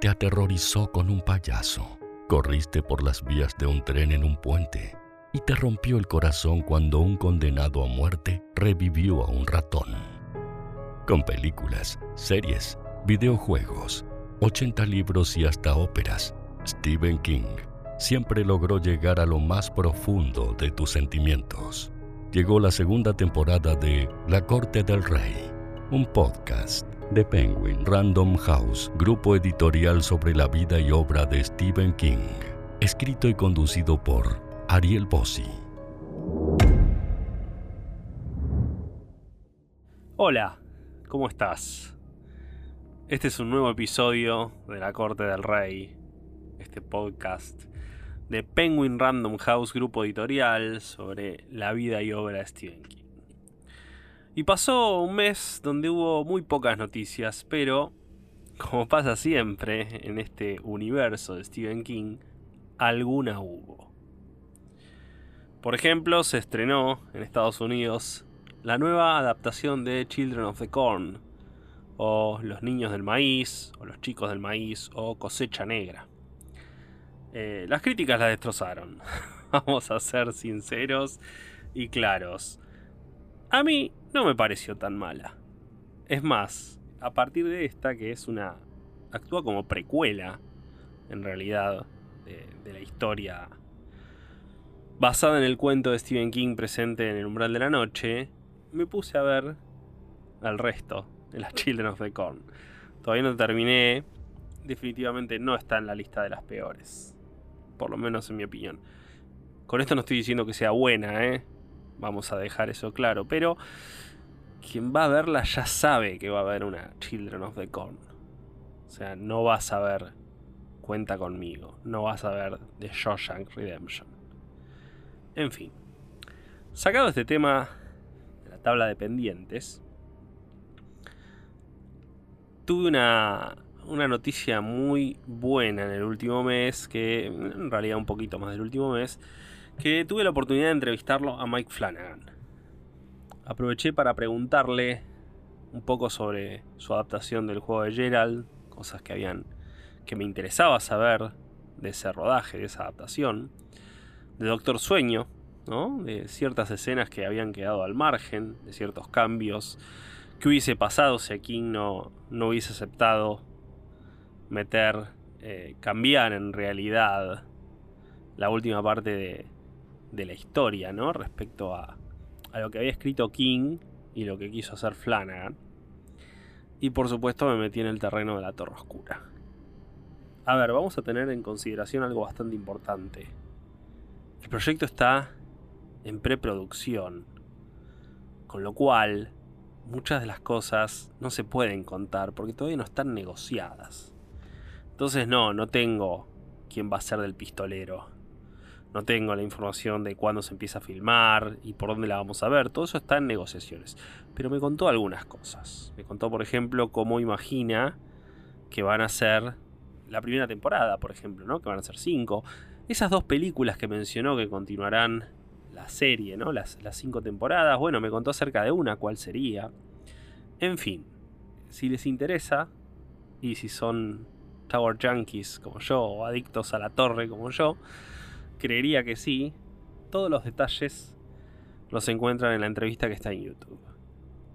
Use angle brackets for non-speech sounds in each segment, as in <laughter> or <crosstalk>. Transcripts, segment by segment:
te aterrorizó con un payaso. Corriste por las vías de un tren en un puente y te rompió el corazón cuando un condenado a muerte revivió a un ratón. Con películas, series, videojuegos, 80 libros y hasta óperas, Stephen King siempre logró llegar a lo más profundo de tus sentimientos. Llegó la segunda temporada de La Corte del Rey, un podcast de Penguin Random House, grupo editorial sobre la vida y obra de Stephen King, escrito y conducido por Ariel Bossi. Hola, ¿cómo estás? Este es un nuevo episodio de La Corte del Rey, este podcast de Penguin Random House, grupo editorial sobre la vida y obra de Stephen King. Y pasó un mes donde hubo muy pocas noticias, pero, como pasa siempre en este universo de Stephen King, alguna hubo. Por ejemplo, se estrenó en Estados Unidos la nueva adaptación de Children of the Corn, o Los Niños del Maíz, o Los Chicos del Maíz, o Cosecha Negra. Eh, las críticas la destrozaron, <laughs> vamos a ser sinceros y claros. A mí no me pareció tan mala. Es más, a partir de esta, que es una... actúa como precuela, en realidad, de, la historia basada en el cuento de Stephen King presente en el umbral de la noche, me puse a ver al resto de las Children of the Corn. Todavía no terminé, definitivamente no está en la lista de las peores, por lo menos en mi opinión. Con esto no estoy diciendo que sea buena, ¿eh? Vamos a dejar eso claro, pero quien va a verla ya sabe que va a haber una Children of the Corn. O sea, no vas a ver Cuenta conmigo, no vas a ver The Shawshank Redemption. En fin, sacado este tema de la tabla de pendientes, tuve una, una noticia muy buena en el último mes, que en realidad un poquito más del último mes, que tuve la oportunidad de entrevistarlo a Mike Flanagan. Aproveché para preguntarle un poco sobre su adaptación del juego de Gerald, cosas que habían que me interesaba saber de ese rodaje, de esa adaptación, de Doctor Sueño, ¿no? de ciertas escenas que habían quedado al margen, de ciertos cambios, que hubiese pasado si King no, no hubiese aceptado meter, eh, cambiar en realidad la última parte de, de la historia, ¿no? Respecto a, a lo que había escrito King y lo que quiso hacer Flanagan. Y por supuesto me metí en el terreno de la Torre Oscura. A ver, vamos a tener en consideración algo bastante importante. El proyecto está en preproducción, con lo cual muchas de las cosas no se pueden contar porque todavía no están negociadas. Entonces no, no tengo quién va a ser del pistolero. No tengo la información de cuándo se empieza a filmar y por dónde la vamos a ver. Todo eso está en negociaciones. Pero me contó algunas cosas. Me contó, por ejemplo, cómo imagina que van a ser la primera temporada, por ejemplo, ¿no? Que van a ser cinco. Esas dos películas que mencionó que continuarán la serie, ¿no? Las, las cinco temporadas. Bueno, me contó acerca de una, cuál sería. En fin, si les interesa y si son Tower Junkies como yo o adictos a la torre como yo, creería que sí. Todos los detalles los encuentran en la entrevista que está en YouTube.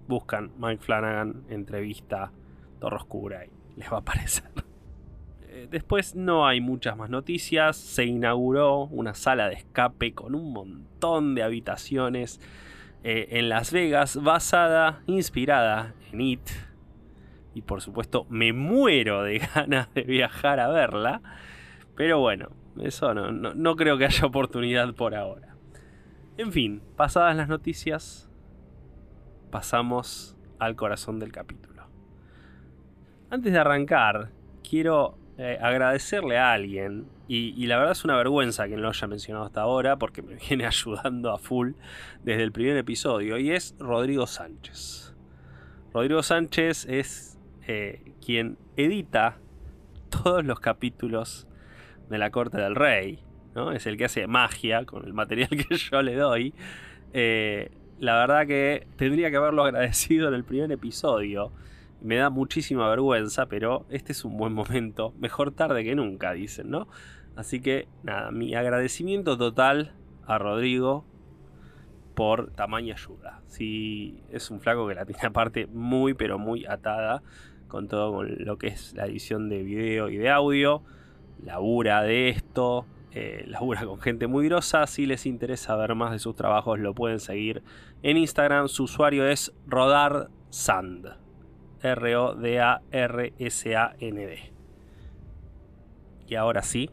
Buscan Mike Flanagan, entrevista, Torre Oscura y les va a aparecer. Eh, después no hay muchas más noticias. Se inauguró una sala de escape con un montón de habitaciones eh, en Las Vegas, basada, inspirada en It. Y por supuesto me muero de <laughs> ganas de viajar a verla. Pero bueno, eso no, no, no creo que haya oportunidad por ahora. En fin, pasadas las noticias, pasamos al corazón del capítulo. Antes de arrancar, quiero eh, agradecerle a alguien, y, la verdad es una vergüenza que no lo haya mencionado hasta ahora, porque me <laughs> viene ayudando a full desde el primer episodio, y es Rodrigo Sánchez. Rodrigo Sánchez es eh, quien edita todos los capítulos de la Corte del Rey, ¿no? es el que hace magia con el material <laughs> que yo le doy. Eh, la verdad que tendría que haberlo <laughs> agradecido en el primer episodio me da muchísima vergüenza, pero este es un buen momento. Mejor tarde que nunca, dicen, ¿no? Así que nada, mi agradecimiento total a Rodrigo por tamaña ayuda. Si es un flaco que la tiene <laughs> aparte muy, pero muy atada con todo lo que es la edición de video y de audio. Labura de esto, eh, <laughs> labura con gente muy grosa. Si les interesa ver más de sus trabajos, lo pueden seguir en Instagram. Su usuario es RodarSand. R-O-D-A-R-S-A-N-D. Y ahora sí,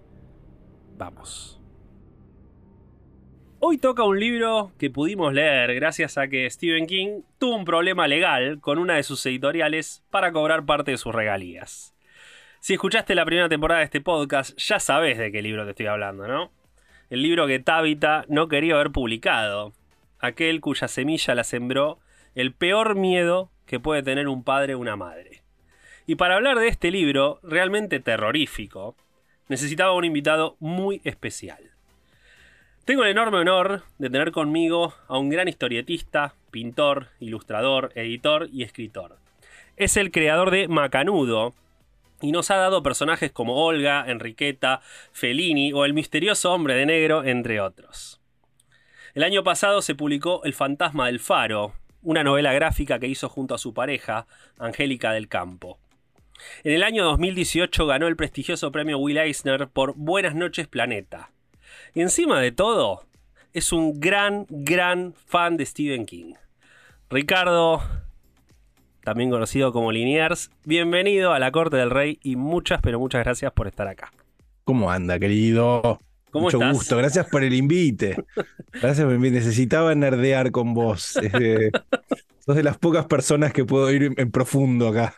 vamos. Hoy toca un libro que pudimos leer gracias a que Stephen King tuvo un problema legal con una de sus editoriales para cobrar parte de sus regalías. Si escuchaste la primera temporada de este podcast, ya sabes de qué libro te estoy hablando, ¿no? El libro que Tabitha no quería haber publicado. Aquel cuya semilla la sembró el peor miedo que puede tener un padre o una madre. Y para hablar de este libro, realmente terrorífico, necesitaba un invitado muy especial. Tengo el enorme honor de tener conmigo a un gran historietista, pintor, ilustrador, editor y escritor. Es el creador de Macanudo y nos ha dado personajes como Olga, Enriqueta, Fellini o el misterioso hombre de negro, entre otros. El año pasado se publicó El fantasma del faro, una novela gráfica que hizo junto a su pareja, Angélica del Campo. En el año 2018 ganó el prestigioso premio Will Eisner por Buenas noches Planeta. Y encima de todo, es un gran, gran fan de Stephen King. Ricardo, también conocido como Liniers, bienvenido a la Corte del Rey y muchas, pero muchas gracias por estar acá. ¿Cómo anda, querido? ¿Cómo Mucho estás? gusto, gracias por el invite. <laughs> Gracias por el invite. Necesitaba nerdear con vos. Eh, <laughs> sos de las pocas personas que puedo ir en profundo acá.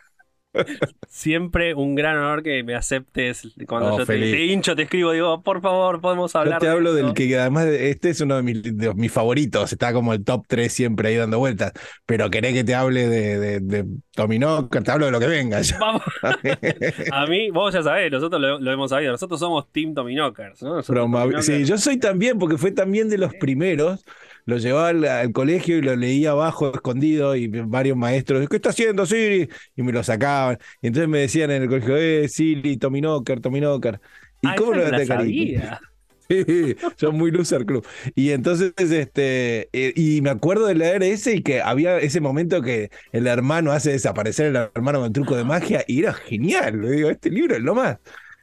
Siempre un gran honor que me aceptes cuando Oh, yo te, te hincho, te escribo, digo, por favor, podemos hablar. Yo te de hablo esto?". del que además de- este es uno de mis, de mis favoritos, está como el top 3 siempre ahí dando vueltas, pero querés que te hable de, de, de Dominó, que te hablo de lo que venga. Vamos. <laughs> A mí, vos ya sabés, nosotros lo, lo hemos sabido, nosotros somos Team Tominokers, ¿no? Nosotros Broma. Tominokers- Sí, yo soy también, porque fue también de los primeros. Lo llevaba al, al colegio y lo leía abajo, escondido, y varios maestros, ¿qué está haciendo Siri? Y me lo sacaban. Y entonces me decían en el colegio, eh, Siri, Tominoker, Tominoker. ¿Y Ah, cómo lo sabía. <laughs> Sí, son muy loser club. Y entonces, este, eh, y me acuerdo de leer ese y que había ese momento que el hermano hace desaparecer el hermano con truco de magia y era genial. Le digo, este libro es lo más.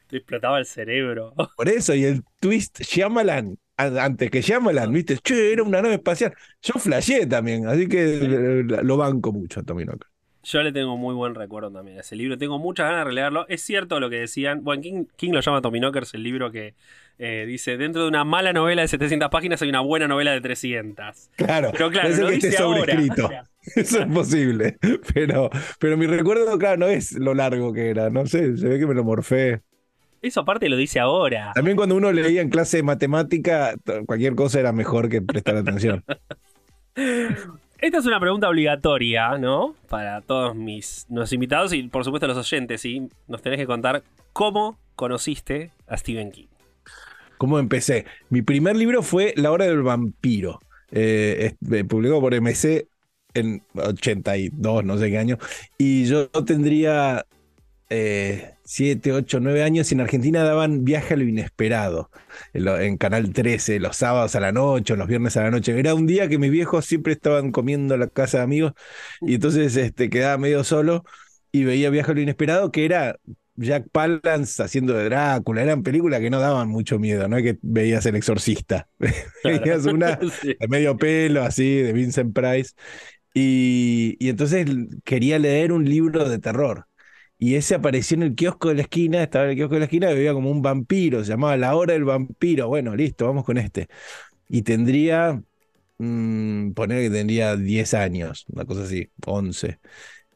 Te explotaba el cerebro. Por eso, y el twist Shyamalan, antes que Shyamalan, viste, che, era una nave espacial. Yo flasheé también, así que eh, lo banco mucho a Tommy. Yo le tengo muy buen recuerdo también a ese libro. Tengo muchas ganas de releerlo. Es cierto lo que decían. Bueno, King, King lo llama Tominokers, el libro que eh, dice: dentro de una mala novela de 700 páginas hay una buena novela de 300. Claro, Pero claro, lo que esté dice ahora. sobrescrito. <laughs> Eso es posible. <laughs> Pero, pero mi recuerdo, claro, no es lo largo que era. No sé, se ve que me lo morfé. Eso aparte lo dice ahora. También cuando uno leía en clase de matemática, cualquier cosa era mejor que prestar atención. <laughs> Esta es una pregunta obligatoria, ¿no? Para todos mis los invitados y por supuesto los oyentes. ¿sí? Nos tenés que contar cómo conociste a Stephen King. ¿Cómo empecé? Mi primer libro fue La Hora del Vampiro. Eh, eh, publicado por MC en 82, no sé qué año. Y yo tendría 7, 8, 9 años y en Argentina daban Viaje a lo Inesperado en, lo- en Canal 13, los sábados a la noche, los viernes a la noche. Era un día que mis viejos siempre estaban comiendo en la casa de amigos y entonces este, quedaba medio solo y veía Viaje a lo Inesperado, que era Jack Palance haciendo de Drácula. Eran películas que no daban mucho miedo, no es que veías El Exorcista. <laughs> veías una <laughs> Sí. de medio pelo, así, de Vincent Price. Y, y entonces quería leer un libro de terror. Y ese apareció en el kiosco de la esquina, estaba en el kiosco de la esquina veía como un vampiro, se llamaba La Hora del Vampiro. Bueno, listo, vamos con este. Y tendría, mm, poner que tendría 10 años, una cosa así, 11.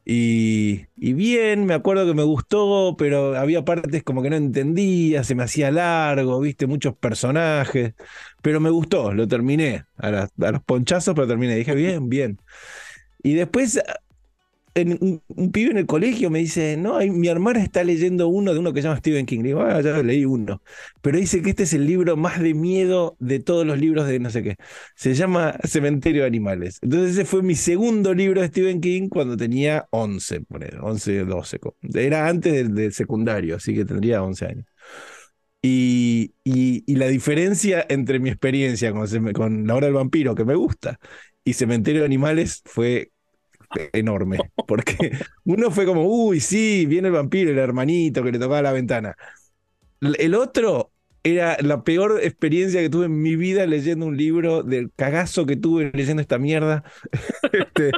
Y, bien, me acuerdo que me gustó, pero había partes como que no entendía, se me hacía largo, viste, muchos personajes, pero me gustó, lo terminé, a, a los ponchazos, pero terminé, dije, bien, bien. Y después, un, pibe en el colegio me dice, no, mi hermana está leyendo uno de uno que se llama Stephen King. Le digo, ah, ya leí uno. Pero dice que este es el libro más de miedo de todos los libros de no sé qué. Se llama Cementerio de Animales. Entonces ese fue mi segundo libro de Stephen King cuando tenía 11, 11, 12. Era antes del, secundario, así que tendría 11 años. Y, y, la diferencia entre mi experiencia con, con La Hora del Vampiro, que me gusta, y Cementerio de Animales fue enorme, porque uno fue como, uy, sí, viene el vampiro, el hermanito que le tocaba la ventana. El otro era la peor experiencia que tuve en mi vida leyendo un libro, del cagazo que tuve leyendo esta mierda. <laughs> Este,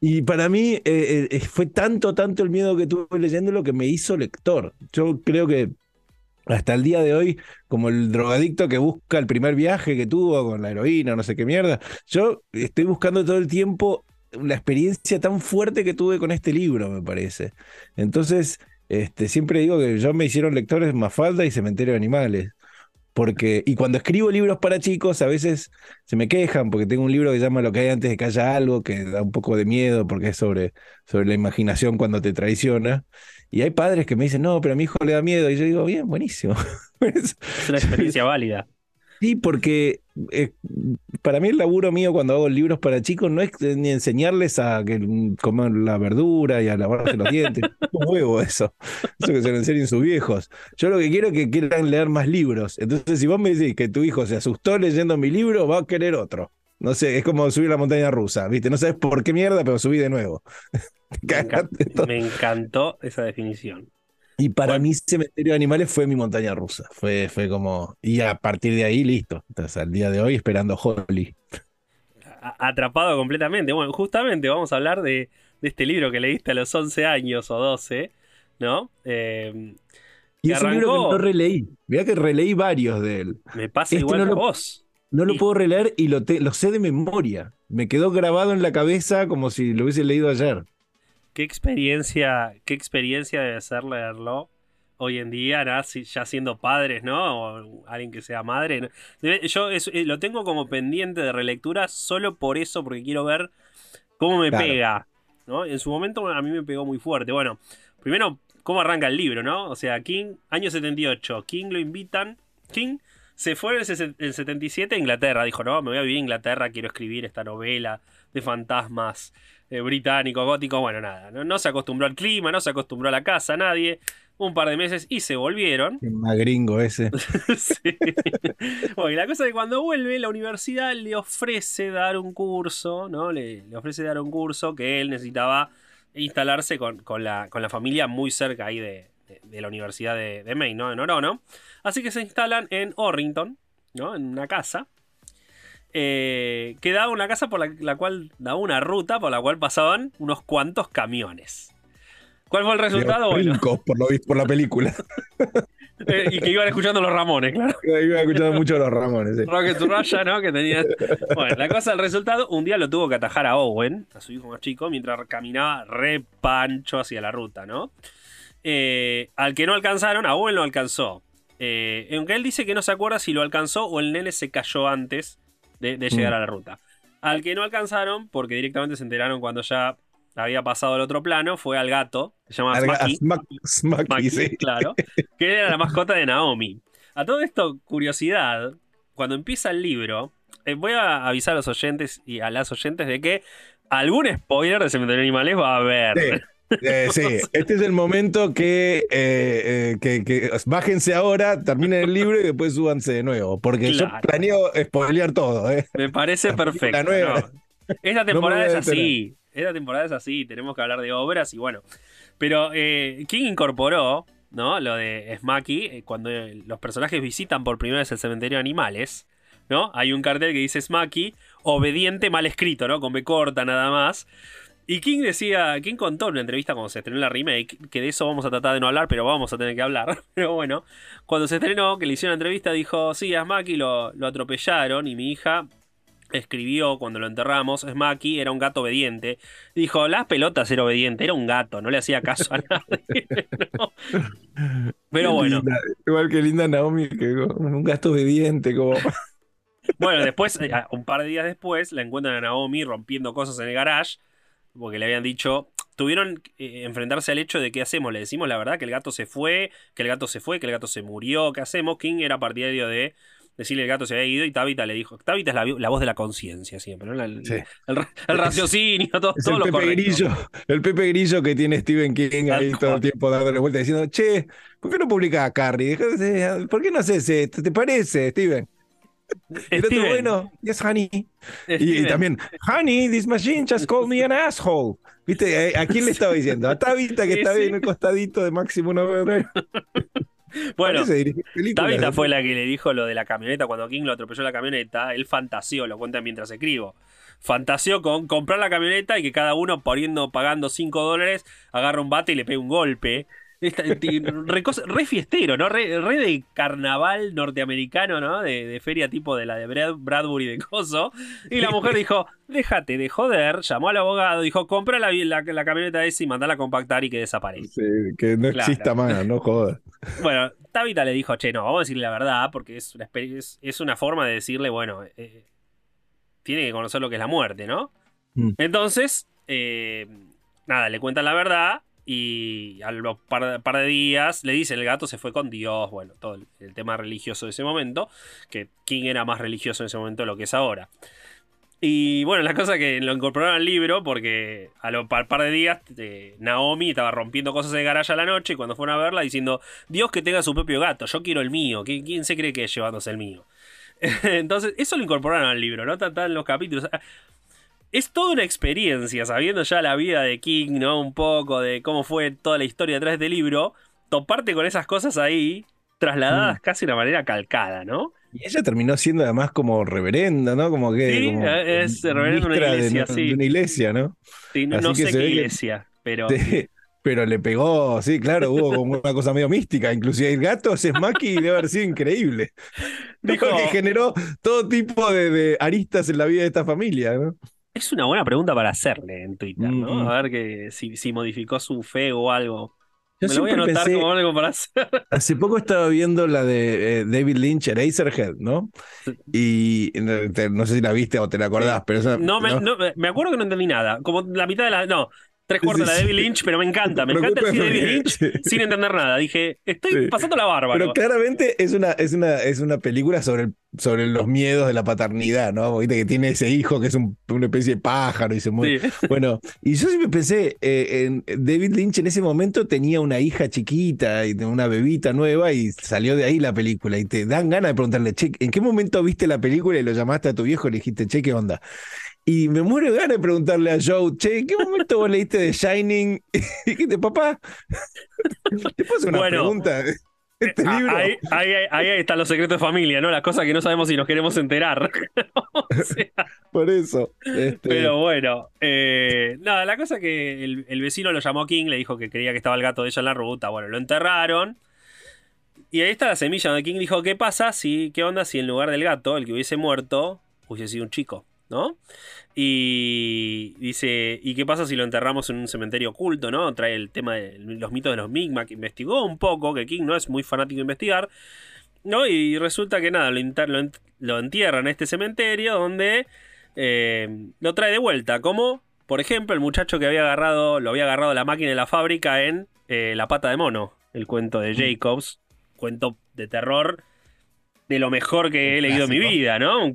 y para mí eh, eh, fue tanto, tanto el miedo que tuve leyendo lo que me hizo lector. Yo creo que hasta el día de hoy, como el drogadicto que busca el primer viaje que tuvo con la heroína, no sé qué mierda, yo estoy buscando todo el tiempo la experiencia tan fuerte que tuve con este libro, me parece. Entonces, este, siempre digo que yo me hicieron lectores Mafalda y Cementerio de Animales. Porque, y cuando escribo libros para chicos, a veces se me quejan, porque tengo un libro que se llama Lo que hay antes de que haya algo, que da un poco de miedo, porque es sobre, sobre la imaginación cuando te traiciona. Y hay padres que me dicen, no, pero a mi hijo le da miedo. Y yo digo, bien, buenísimo. <laughs> es una experiencia válida. Sí, porque eh, para mí el laburo mío cuando hago libros para chicos no es ni enseñarles a que comer la verdura y a lavarse los dientes. <laughs> un huevo eso. Eso que se lo enseñen sus viejos. Yo lo que quiero es que quieran leer más libros. Entonces, si vos me decís que tu hijo se asustó leyendo mi libro, va a querer otro. No sé, es como subir la montaña rusa, ¿viste? No sabes por qué mierda, pero subí de nuevo. <laughs> me encantó esa definición. Y para mí Cementerio de Animales fue mi montaña rusa. Fue, fue como... Y a partir de ahí, listo. Entonces, al día de hoy esperando Holly. Atrapado completamente. Bueno, justamente vamos a hablar de, este libro que leíste a los 11 años o 12, ¿no? Eh, y es un libro que no releí. Mira que releí varios de él. Me pasa este igual a vos. No lo puedo releer y lo, lo sé de memoria. Me quedó grabado en la cabeza como si lo hubiese leído ayer qué experiencia, qué experiencia debe ser leerlo hoy en día, ya siendo padres, ¿no? O alguien que sea madre. Yo eh, lo tengo como pendiente de relectura solo por eso, porque quiero ver cómo me pega, ¿no? En su momento a mí me pegó muy fuerte. Bueno, primero, cómo arranca el libro, ¿no? O sea, King, año 78, King lo invitan, King se fue en el 77 a Inglaterra, dijo, no, me voy a vivir a Inglaterra, quiero escribir esta novela de fantasmas eh, británico, gótico, bueno, nada. No, se acostumbró al clima, no se acostumbró a la casa, nadie. Un par de meses y se volvieron. Qué más gringo ese. <laughs> sí. Bueno, y la cosa es que cuando vuelve, la universidad le ofrece dar un curso, ¿no? Le, ofrece dar un curso que él necesitaba instalarse con, la, con la familia muy cerca ahí de, la Universidad de, de Maine, ¿no? En Orono. Así que se instalan en Orrington, ¿no? En una casa eh, que daba una casa por la, cual daba una ruta por la cual pasaban unos cuantos camiones. ¿Cuál fue el resultado? Bueno. por lo visto por la película. <laughs> Eh, y que iban escuchando los Ramones, claro. <laughs> Iban escuchando mucho los Ramones. Sí. Rocket Raya, ¿no? Que tenía. Bueno, la cosa, el resultado, un día lo tuvo que atajar a Owen, a su hijo más chico, mientras caminaba re pancho hacia la ruta, ¿no? Eh, al que no alcanzaron, a Owen lo alcanzó. aunque él dice que no se acuerda si lo alcanzó o el nene se cayó antes de, llegar mm. a la ruta. Al que no alcanzaron, porque directamente se enteraron cuando ya había pasado al otro plano, fue al gato, se llama Smacky. sí. claro, que era la mascota de Naomi. A todo esto, curiosidad, cuando empieza el libro, eh, voy a avisar a los oyentes y a las oyentes de que algún spoiler de Cementerio de Animales va a haber. Eh, sí, este es el momento que, eh, eh, que, bájense ahora, terminen el libro y después súbanse de nuevo. Porque yo planeo spoilear todo. Me parece perfecto. Esta temporada es así. Esta temporada es así. Tenemos que hablar de obras y bueno. Pero ¿quién incorporó ¿no? lo de Smacky cuando los personajes visitan por primera vez el cementerio de animales. ¿no? Hay un cartel que dice Smacky, obediente mal escrito, ¿no? Con B corta nada más. Y King decía, King contó en una entrevista cuando se estrenó la remake, que de eso vamos a tratar de no hablar, pero vamos a tener que hablar. <laughs> Pero bueno, cuando se estrenó, que le hicieron la entrevista, dijo, sí, a Smaki lo, lo atropellaron y mi hija escribió cuando lo enterramos, Smaki era un gato obediente. Dijo, las pelotas era obediente, era un gato, no le hacía caso a <laughs> nadie. Pero bueno. igual que linda Naomi, que un gato obediente, como... <laughs> Bueno, después, eh, un par de días después, la encuentran a Naomi rompiendo cosas en el garage porque le habían dicho, tuvieron que enfrentarse al hecho de qué hacemos, le decimos la verdad que el gato se fue, que el gato se fue, que el gato se murió, ¿qué hacemos? King era partidario de decirle el gato se había ido y Tabitha le dijo, Tabitha es la, voz de la conciencia siempre, ¿no? el, raciocinio, todo, es el Pepe Grillo, el Pepe Grillo que tiene Stephen King ahí todo el tiempo dándole vuelta diciendo, che, ¿por qué no publicas a Carrie? ¿Por qué no haces esto? ¿Te parece, Steven? El otro bueno, yes, honey. Y, también, honey, this machine just called me an asshole. ¿Viste? ¿A quién le estaba diciendo? A Tabitha, que está bien en el costadito de Máximo 9 <laughs> Bueno, Tabitha fue la que le dijo lo de la camioneta cuando King lo atropelló la camioneta. Él fantaseó, lo cuenta mientras escribo. Fantaseó con comprar la camioneta y que cada uno poniendo, pagando 5 dólares, agarra un bate y le pegue un golpe re, fiestero, ¿no? Re, de carnaval norteamericano, ¿no? De, feria tipo de la de Bradbury de Coso. Y la mujer dijo, déjate de joder, llamó al abogado, dijo, compra la, la, camioneta esa y mandala a compactar y que desaparezca. que no exista más, no jodas. Bueno, Tabitha le dijo, che, no, vamos a decirle la verdad, porque es una, es, una forma de decirle, bueno, eh, tiene que conocer lo que es la muerte, ¿no? Mm. Entonces, eh, nada, le cuentan la verdad y a los par, de días le dice el gato se fue con Dios, bueno, todo el, tema religioso de ese momento, que King era más religioso en ese momento de lo que es ahora. Y bueno, la cosa que lo incorporaron al libro porque a los par, par de días eh, Naomi estaba rompiendo cosas de garaje a la noche y cuando fueron a verla diciendo, Dios que tenga su propio gato, yo quiero el mío, ¿quién, se cree que es llevándose el mío? <laughs> Entonces, eso lo incorporaron al libro, ¿no? Están los capítulos es toda una experiencia, sabiendo ya la vida de King, ¿no? Un poco de cómo fue toda la historia detrás del libro, toparte con esas cosas ahí, trasladadas mm. casi de una manera calcada, ¿no? Y ella terminó siendo además como reverenda, ¿no? Como que. Sí, es reverenda de una iglesia, sí. De una iglesia, ¿no? Sí, no, sé qué iglesia, pero. <laughs> pero le pegó, sí, claro, hubo como una cosa medio mística. Inclusive el gato es Maki debe haber sido increíble. <laughs> Dijo que generó todo tipo de, de aristas en la vida de esta familia, ¿no? Es una buena pregunta para hacerle en Twitter, ¿no? A ver que, si, modificó su fe o algo. Me lo voy a anotar como algo para hacer. <laughs> Hace poco estaba viendo la de eh, David Lynch, Eraserhead, ¿no? Y no sé si la viste o te la acordás, pero no, me, no, me acuerdo que no entendí nada. Como la mitad de la. No, tres cuartos de la David Lynch, pero me encanta. Me encanta el David Lynch sin entender nada. Dije, estoy pasando la barba. Pero claramente es una, es una, es una película sobre, sobre los miedos de la paternidad, ¿no? Que tiene ese hijo que es una especie de pájaro y se muere. <laughs> Bueno, y yo siempre pensé, eh, en David Lynch en ese momento tenía una hija chiquita y una bebita nueva y salió de ahí la película. Y te dan ganas de preguntarle, che, ¿en qué momento viste la película y lo llamaste a tu viejo y le dijiste, che, ¿qué onda? Y me muero de ganas de preguntarle a Joe, che, ¿en qué momento vos leíste de Shining? <laughs> Y dijiste, papá, te puedo una pregunta. <laughs> Este ah, libro. Ahí, ahí, están los secretos de familia, ¿no? Las cosas que no sabemos si nos queremos enterar. <laughs> Por eso. Este... Pero bueno, eh, nada, la cosa que el, el, vecino lo llamó King, le dijo que creía que estaba el gato de ella en la ruta. Bueno, lo enterraron. Y ahí está la semilla donde King dijo: ¿Qué pasa si, qué onda si en lugar del gato, el que hubiese muerto, hubiese sido un chico? ¿No? Y dice, ¿y qué pasa si lo enterramos en un cementerio oculto, ¿no? Trae el tema de los mitos de los Mi'kmaq, que investigó un poco, que King no es muy fanático de investigar, ¿no? Y resulta que nada, lo, entierra en este cementerio donde eh, lo trae de vuelta, como, por ejemplo, el muchacho que había agarrado, lo había agarrado la máquina de la fábrica en eh, La pata de mono, el cuento de mm. Jacobs, cuento de terror de lo mejor que he leído en mi vida, ¿no? Un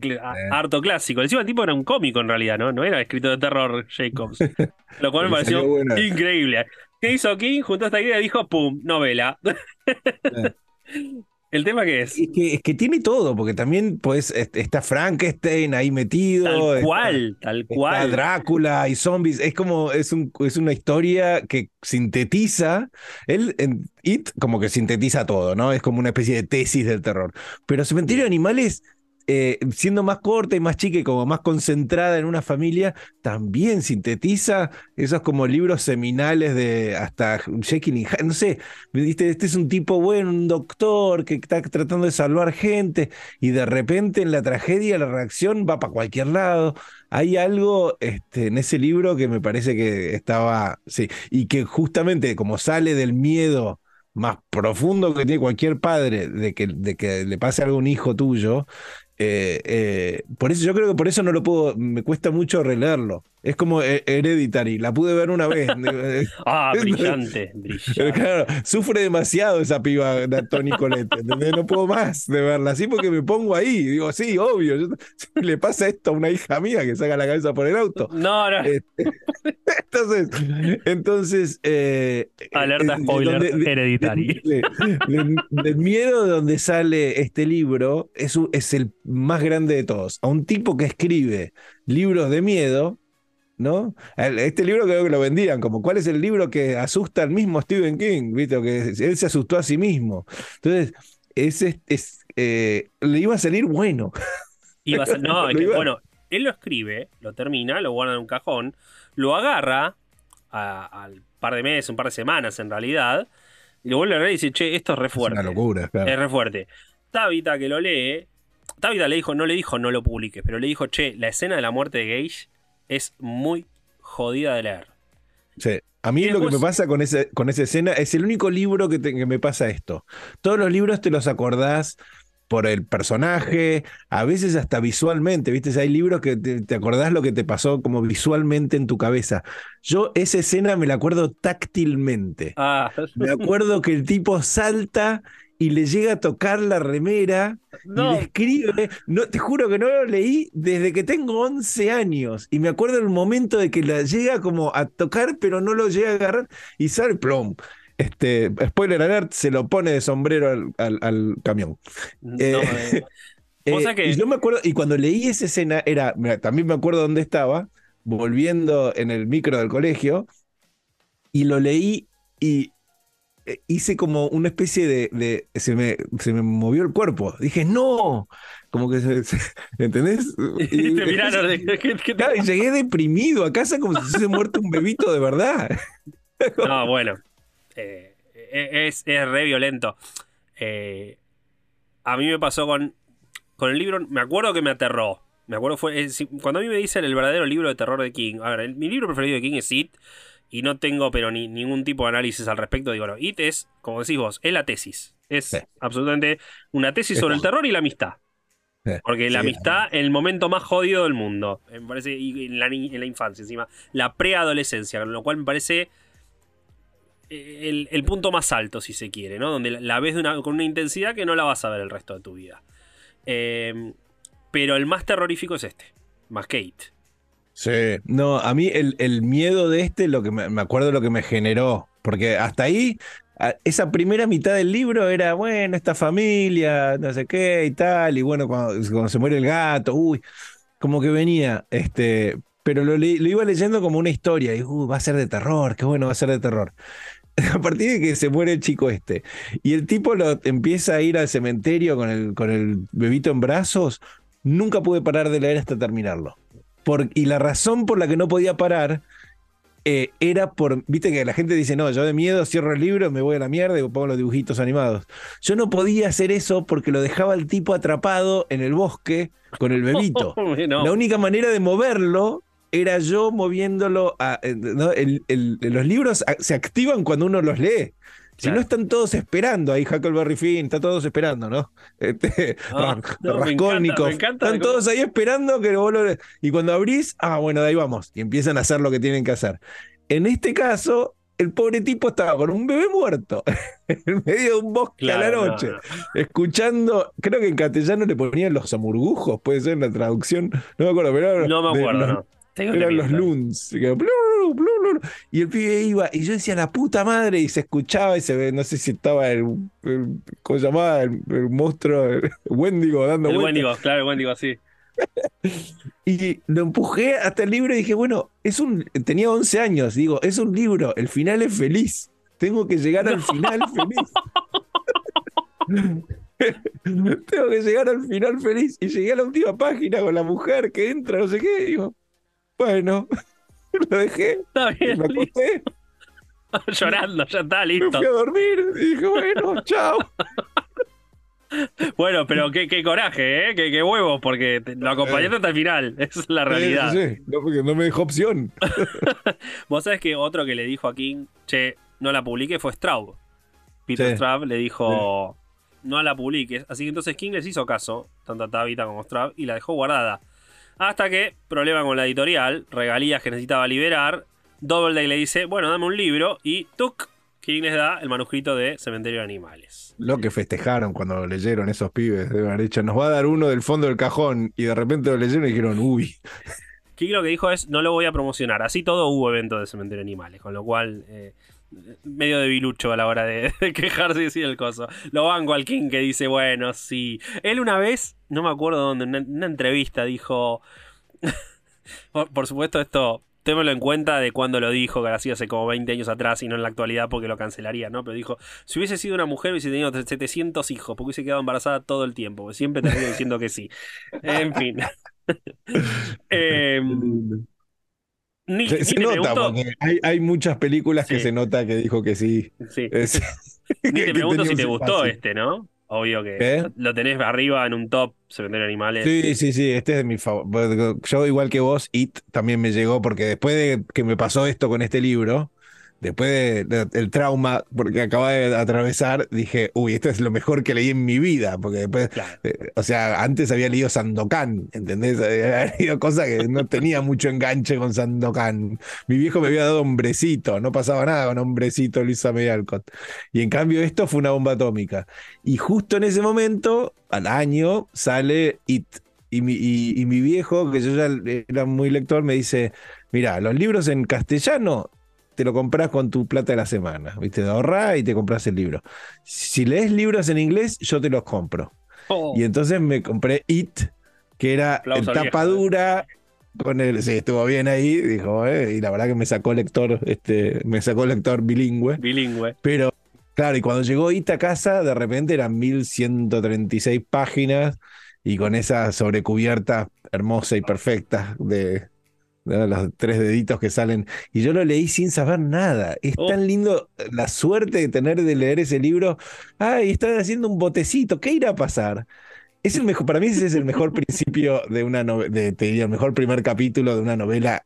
harto clásico. Encima el tipo era un cómico en realidad, ¿no? No era escrito de terror Jacobs. <laughs> Lo cual me pareció increíble. ¿Qué hizo King? Junto a esta idea dijo, ¡pum! Novela. <laughs> ¿El tema qué es? Es que, es que tiene todo, porque también pues está Frankenstein ahí metido. Tal cual, tal cual. Está Drácula y zombies. Es como, es, un, es una historia que sintetiza. Él en It como que sintetiza todo, ¿no? Es como una especie de tesis del terror. Pero Cementerio de Animales eh, siendo más corta y más chica y como más concentrada en una familia, también sintetiza esos como libros seminales de hasta Jekyll no sé, me diste, este es un tipo bueno, un doctor que está tratando de salvar gente y de repente en la tragedia la reacción va para cualquier lado. Hay algo este, en ese libro que me parece que estaba, sí, y que justamente como sale del miedo más profundo que tiene cualquier padre de que, de que le pase algo a un hijo tuyo, eh, eh, por eso yo creo que por eso no lo puedo, me cuesta mucho releerlo. Es como eh, Hereditary, la pude ver una vez. <laughs> <laughs> ah, brillante, <laughs> brillante. Claro, sufre demasiado esa piba de Tony Colette, ¿entendés? No puedo más de verla así porque me pongo ahí. Digo, sí, obvio. le pasa esto a una hija mía que saca la cabeza por el auto. No, no. Este, entonces, entonces. Eh, Alerta eh, spoiler, Hereditary. Del miedo de donde sale este libro es, es el más grande de todos. A un tipo que escribe libros de miedo ¿no? Este libro creo que lo vendían como cuál es el libro que asusta al mismo Stephen King, ¿viste? Que él se asustó a sí mismo. Entonces, ese es, eh, le iba a salir bueno. <laughs> no, bueno, él lo escribe, lo termina, lo guarda en un cajón, lo agarra al par de meses, un par de semanas en realidad, y lo vuelve a leer y dice, che, esto es re fuerte. Es una locura, claro. Es re fuerte. Tabitha que lo lee, Tabitha le dijo, no le dijo no lo publiques, pero le dijo, che, la escena de la muerte de Gage es muy jodida de leer. Sí. A mí lo que me pasa con, ese, con esa escena es el único libro que, me pasa esto. Todos los libros te los acordás por el personaje, a veces hasta visualmente, ¿viste? Hay libros que te, acordás lo que te pasó como visualmente en tu cabeza. Yo esa escena me la acuerdo táctilmente. Ah. Me acuerdo que el tipo salta y le llega a tocar la remera y le escribe. No, te juro que no lo leí desde que tengo 11 años. Y me acuerdo el momento de que la llega como a tocar, pero no lo llega a agarrar y sale plom. Este, spoiler alert, se lo pone de sombrero al, camión. Eh, eh, <laughs> y yo me acuerdo, y cuando leí esa escena, era, también me acuerdo dónde estaba, volviendo en el micro del colegio, y lo leí y eh, hice como una especie de, se, me, se me movió el cuerpo. Dije, no, como que se, ¿entendés? Y, llegué deprimido a casa como si se hubiese muerto un bebito de verdad. <laughs> no, bueno, eh, e, es, es, re violento. Eh, a mí me pasó con, con el libro, me acuerdo que me aterró. Me acuerdo fue cuando a mí me dicen el verdadero libro de terror de King. A ver, mi libro preferido de King es It y no tengo pero ni, ningún tipo de análisis al respecto, digo, no, IT es, como decís vos, es la tesis. Es absolutamente una tesis sobre el terror y la amistad. Porque la amistad, el momento más jodido del mundo, me parece, y en la, en la infancia encima, la preadolescencia, con lo cual me parece eh, el, punto más alto, si se quiere, ¿no? Donde la, ves con una intensidad que no la vas a ver el resto de tu vida. Eh, pero el más terrorífico es este, más Kate. Sí, no, a mí el, el miedo de este, lo que me, me, acuerdo lo que me generó, porque hasta ahí, esa primera mitad del libro era, bueno, esta familia, no sé qué y tal, y bueno, cuando, se muere el gato, uy, como que venía, este, pero lo, lo iba leyendo como una historia, y uh, va a ser de terror, qué bueno va a ser de terror. <laughs> A partir de que se muere el chico este, y el tipo lo empieza a ir al cementerio con el, con el bebito en brazos, nunca pude parar de leer hasta terminarlo y la razón por la que no podía parar eh, era por, viste que la gente dice, no, yo de miedo cierro el libro, me voy a la mierda y pongo los dibujitos animados. Yo no podía hacer eso porque lo dejaba el tipo atrapado en el bosque con el bebito. <laughs> La única manera de moverlo era yo moviéndolo. A, eh, los libros se activan cuando uno los lee. Si no están todos esperando ahí, Huckleberry Finn, está todos esperando, ¿no? <laughs> Este, ah, están todos ahí esperando que lo Y cuando abrís, ah, bueno, de ahí vamos. Y empiezan a hacer lo que tienen que hacer. En este caso, el pobre tipo estaba con un bebé muerto <laughs> en medio de un bosque a la noche, escuchando, creo que en castellano le ponían los amurgujos, puede ser la traducción, no me acuerdo, pero no me acuerdo, no. Eran los loons. Y el pibe iba, y yo decía la puta madre, y se escuchaba y se ve, no sé si estaba el, ¿cómo se llamaba? El, monstruo, el Wendigo dando El Wendigo, claro, el Wendigo, así. <laughs> y lo empujé hasta el libro y dije, bueno, es un, tenía 11 años, digo, es un libro, el final es feliz, tengo que llegar al final feliz. <laughs> tengo que llegar al final feliz. Y llegué a la última página con la mujer que entra, no sé qué, digo, bueno, <laughs> lo dejé. Está bien. Me acosté. <laughs> Llorando, ya está listo. Me fui a dormir y dije, bueno, <laughs> chao. Bueno, pero qué, qué coraje, ¿eh? Qué, qué, huevos, porque lo acompañaste hasta el final. Esa es la realidad. Sí, sí, no, porque no me dejó opción. Vos sabés que otro que le dijo a King, che, no la publique, fue Straub. Peter Straub le dijo, no la publiques. Así que entonces King les hizo caso, tanto a Tabitha como a Straub, y la dejó guardada. Hasta que, problema con la editorial, regalías que necesitaba liberar, Doubleday le dice, bueno, dame un libro y tuk, King les da el manuscrito de Cementerio de Animales. Lo que festejaron cuando lo leyeron esos pibes, de haber dicho, nos va a dar uno del fondo del cajón y de repente lo leyeron y dijeron, uy. <laughs> King lo que dijo es, no lo voy a promocionar. Así todo hubo evento de Cementerio de Animales, con lo cual... Eh, medio de bilucho a la hora <laughs> de, quejarse y decir el coso. Lo banco al King que dice, bueno, sí. Él una vez, no me acuerdo dónde, en una, entrevista dijo, <laughs> por, supuesto esto, témelo en cuenta de cuando lo dijo, que así hace como 20 años atrás y no en la actualidad porque lo cancelaría, ¿no? Pero dijo, si hubiese sido una mujer hubiese tenido 700 hijos porque hubiese quedado embarazada todo el tiempo, siempre termino diciendo que sí. En fin. <laughs> eh, se, nota, porque hay, muchas películas que se nota que dijo que sí. Sí. <laughs> ni te pregunto si te gustó este, ¿no? Obvio que lo tenés arriba en un top Cementerio de Animales. Sí, sí, sí, este es de mi favor. Yo, igual que vos, It también me llegó porque después de que me pasó esto con este libro, después del trauma porque acaba de atravesar, dije, uy, esto es lo mejor que leí en mi vida, porque después, eh, o sea, antes había leído Sandokan, ¿entendés? <laughs> Había leído cosas que no tenía mucho enganche con Sandokan. Mi viejo me había dado hombrecito, no pasaba nada con hombrecito Luisa Medialcott. Y en cambio esto fue una bomba atómica. Y justo en ese momento, al año, sale It. Y mi, y mi viejo, que yo ya era muy lector, me dice, mira, los libros en castellano te lo compras con tu plata de la semana. ¿Viste? Te ahorrás y te compras el libro. Si lees libros en inglés, yo te los compro. Oh. Y entonces me compré It, que era en tapa dura. Con el, sí, estuvo bien ahí, dijo, eh, y la verdad que me sacó lector, este, me sacó lector bilingüe. Bilingüe. Pero, claro, y cuando llegó It a casa, de repente eran 1136 páginas y con esa sobrecubierta hermosa y perfecta de, los tres deditos que salen. Y yo lo leí sin saber nada. Es oh. tan lindo la suerte de tener de leer ese libro. Ay, están haciendo un botecito. ¿Qué irá a pasar? Es el mejor, para mí ese es el mejor principio de una novela, te diría, el mejor primer capítulo de una novela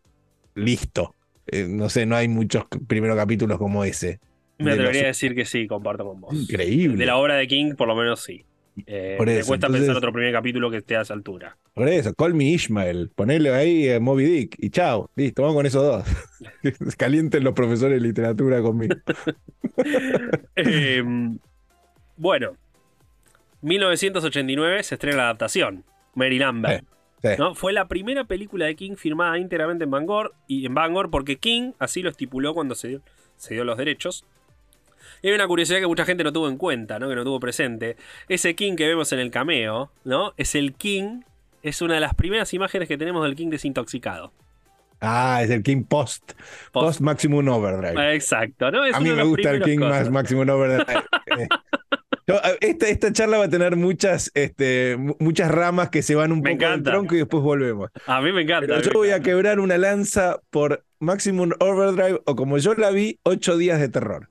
listo. Eh, no sé, no hay muchos primeros capítulos como ese. Me atrevería a decir que sí, comparto con vos. Increíble. De la obra de King, por lo menos sí. Eh, por me cuesta pensar otro primer capítulo que esté a esa altura. Por eso, Call Me Ishmael, ponele ahí a Moby Dick y chao, listo, vamos con esos dos. <laughs> Calienten los profesores de literatura conmigo. <laughs> Em, bueno, 1989 se estrena la adaptación, Mary Lambert. ¿no? Fue la primera película de King firmada íntegramente en Bangor y en Bangor porque King así lo estipuló cuando se se dio los derechos. Y hay una curiosidad que mucha gente no tuvo en cuenta, ¿no? Que no tuvo presente. Ese King que vemos en el cameo, ¿no? Es el King. Es una de las primeras imágenes que tenemos del King desintoxicado. Ah, es el King Post. Post, Maximum Overdrive. Exacto, ¿no? a mí me gusta el King más Maximum Overdrive. <laughs> esta, esta, charla va a tener muchas, este, muchas ramas que se van un poco al tronco y después volvemos. A mí me encanta. yo voy a quebrar una lanza por Maximum Overdrive o como yo la vi, ocho días de terror.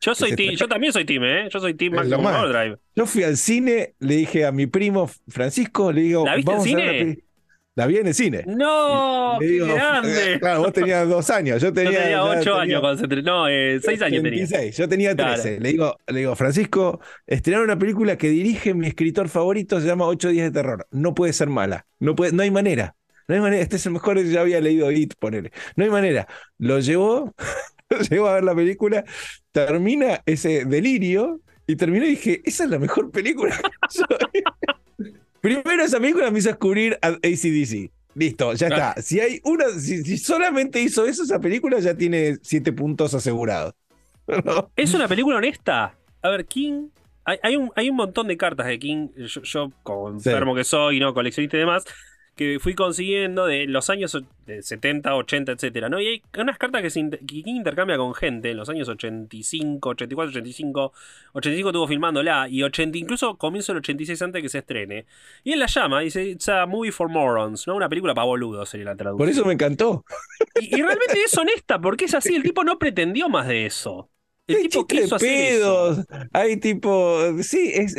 Yo soy yo también soy team, ¿eh? Yo soy team Maximum Overdrive. Yo fui al cine, le dije a mi primo Francisco, le digo, ¿la viste en cine? la, vi en el cine. No, qué grande. <laughs> Claro, vos tenías dos años, yo tenía, yo tenía ocho años cuando se no, eh, seis años 26, tenía. Yo tenía trece. Le digo, le digo, Francisco, estrenaron una película que dirige mi escritor favorito, se llama Ocho días de terror. No puede ser mala, no puede, no hay manera. No hay manera, este es el mejor que ya había leído It, ponele. No hay manera. Lo llevó, <laughs> llego a ver la película, termina ese delirio y terminé y dije, esa es la mejor película. <laughs> Primero esa película me hizo descubrir a ACDC. Listo, ya está. Si hay una, si, solamente hizo eso, esa película ya tiene siete puntos asegurados. <laughs> Es una película honesta. A ver, King. Hay, un, hay un montón de cartas de King. Yo, como enfermo que soy, ¿no? Coleccionista y demás que fui consiguiendo de los años 70, 80, etcétera, ¿no? Y hay unas cartas que, se intercambia con gente en los años 85, 84, 85. 85 estuvo filmándola y 80, incluso comienzo el 86 antes de que se estrene. Y él la llama, dice, It's a movie for morons, ¿no? Una película para boludos sería la traducción. Por eso me encantó. Y, realmente es honesta, porque es así, el tipo no pretendió más de eso. El tipo quiso pedos, hay tipo, sí, es,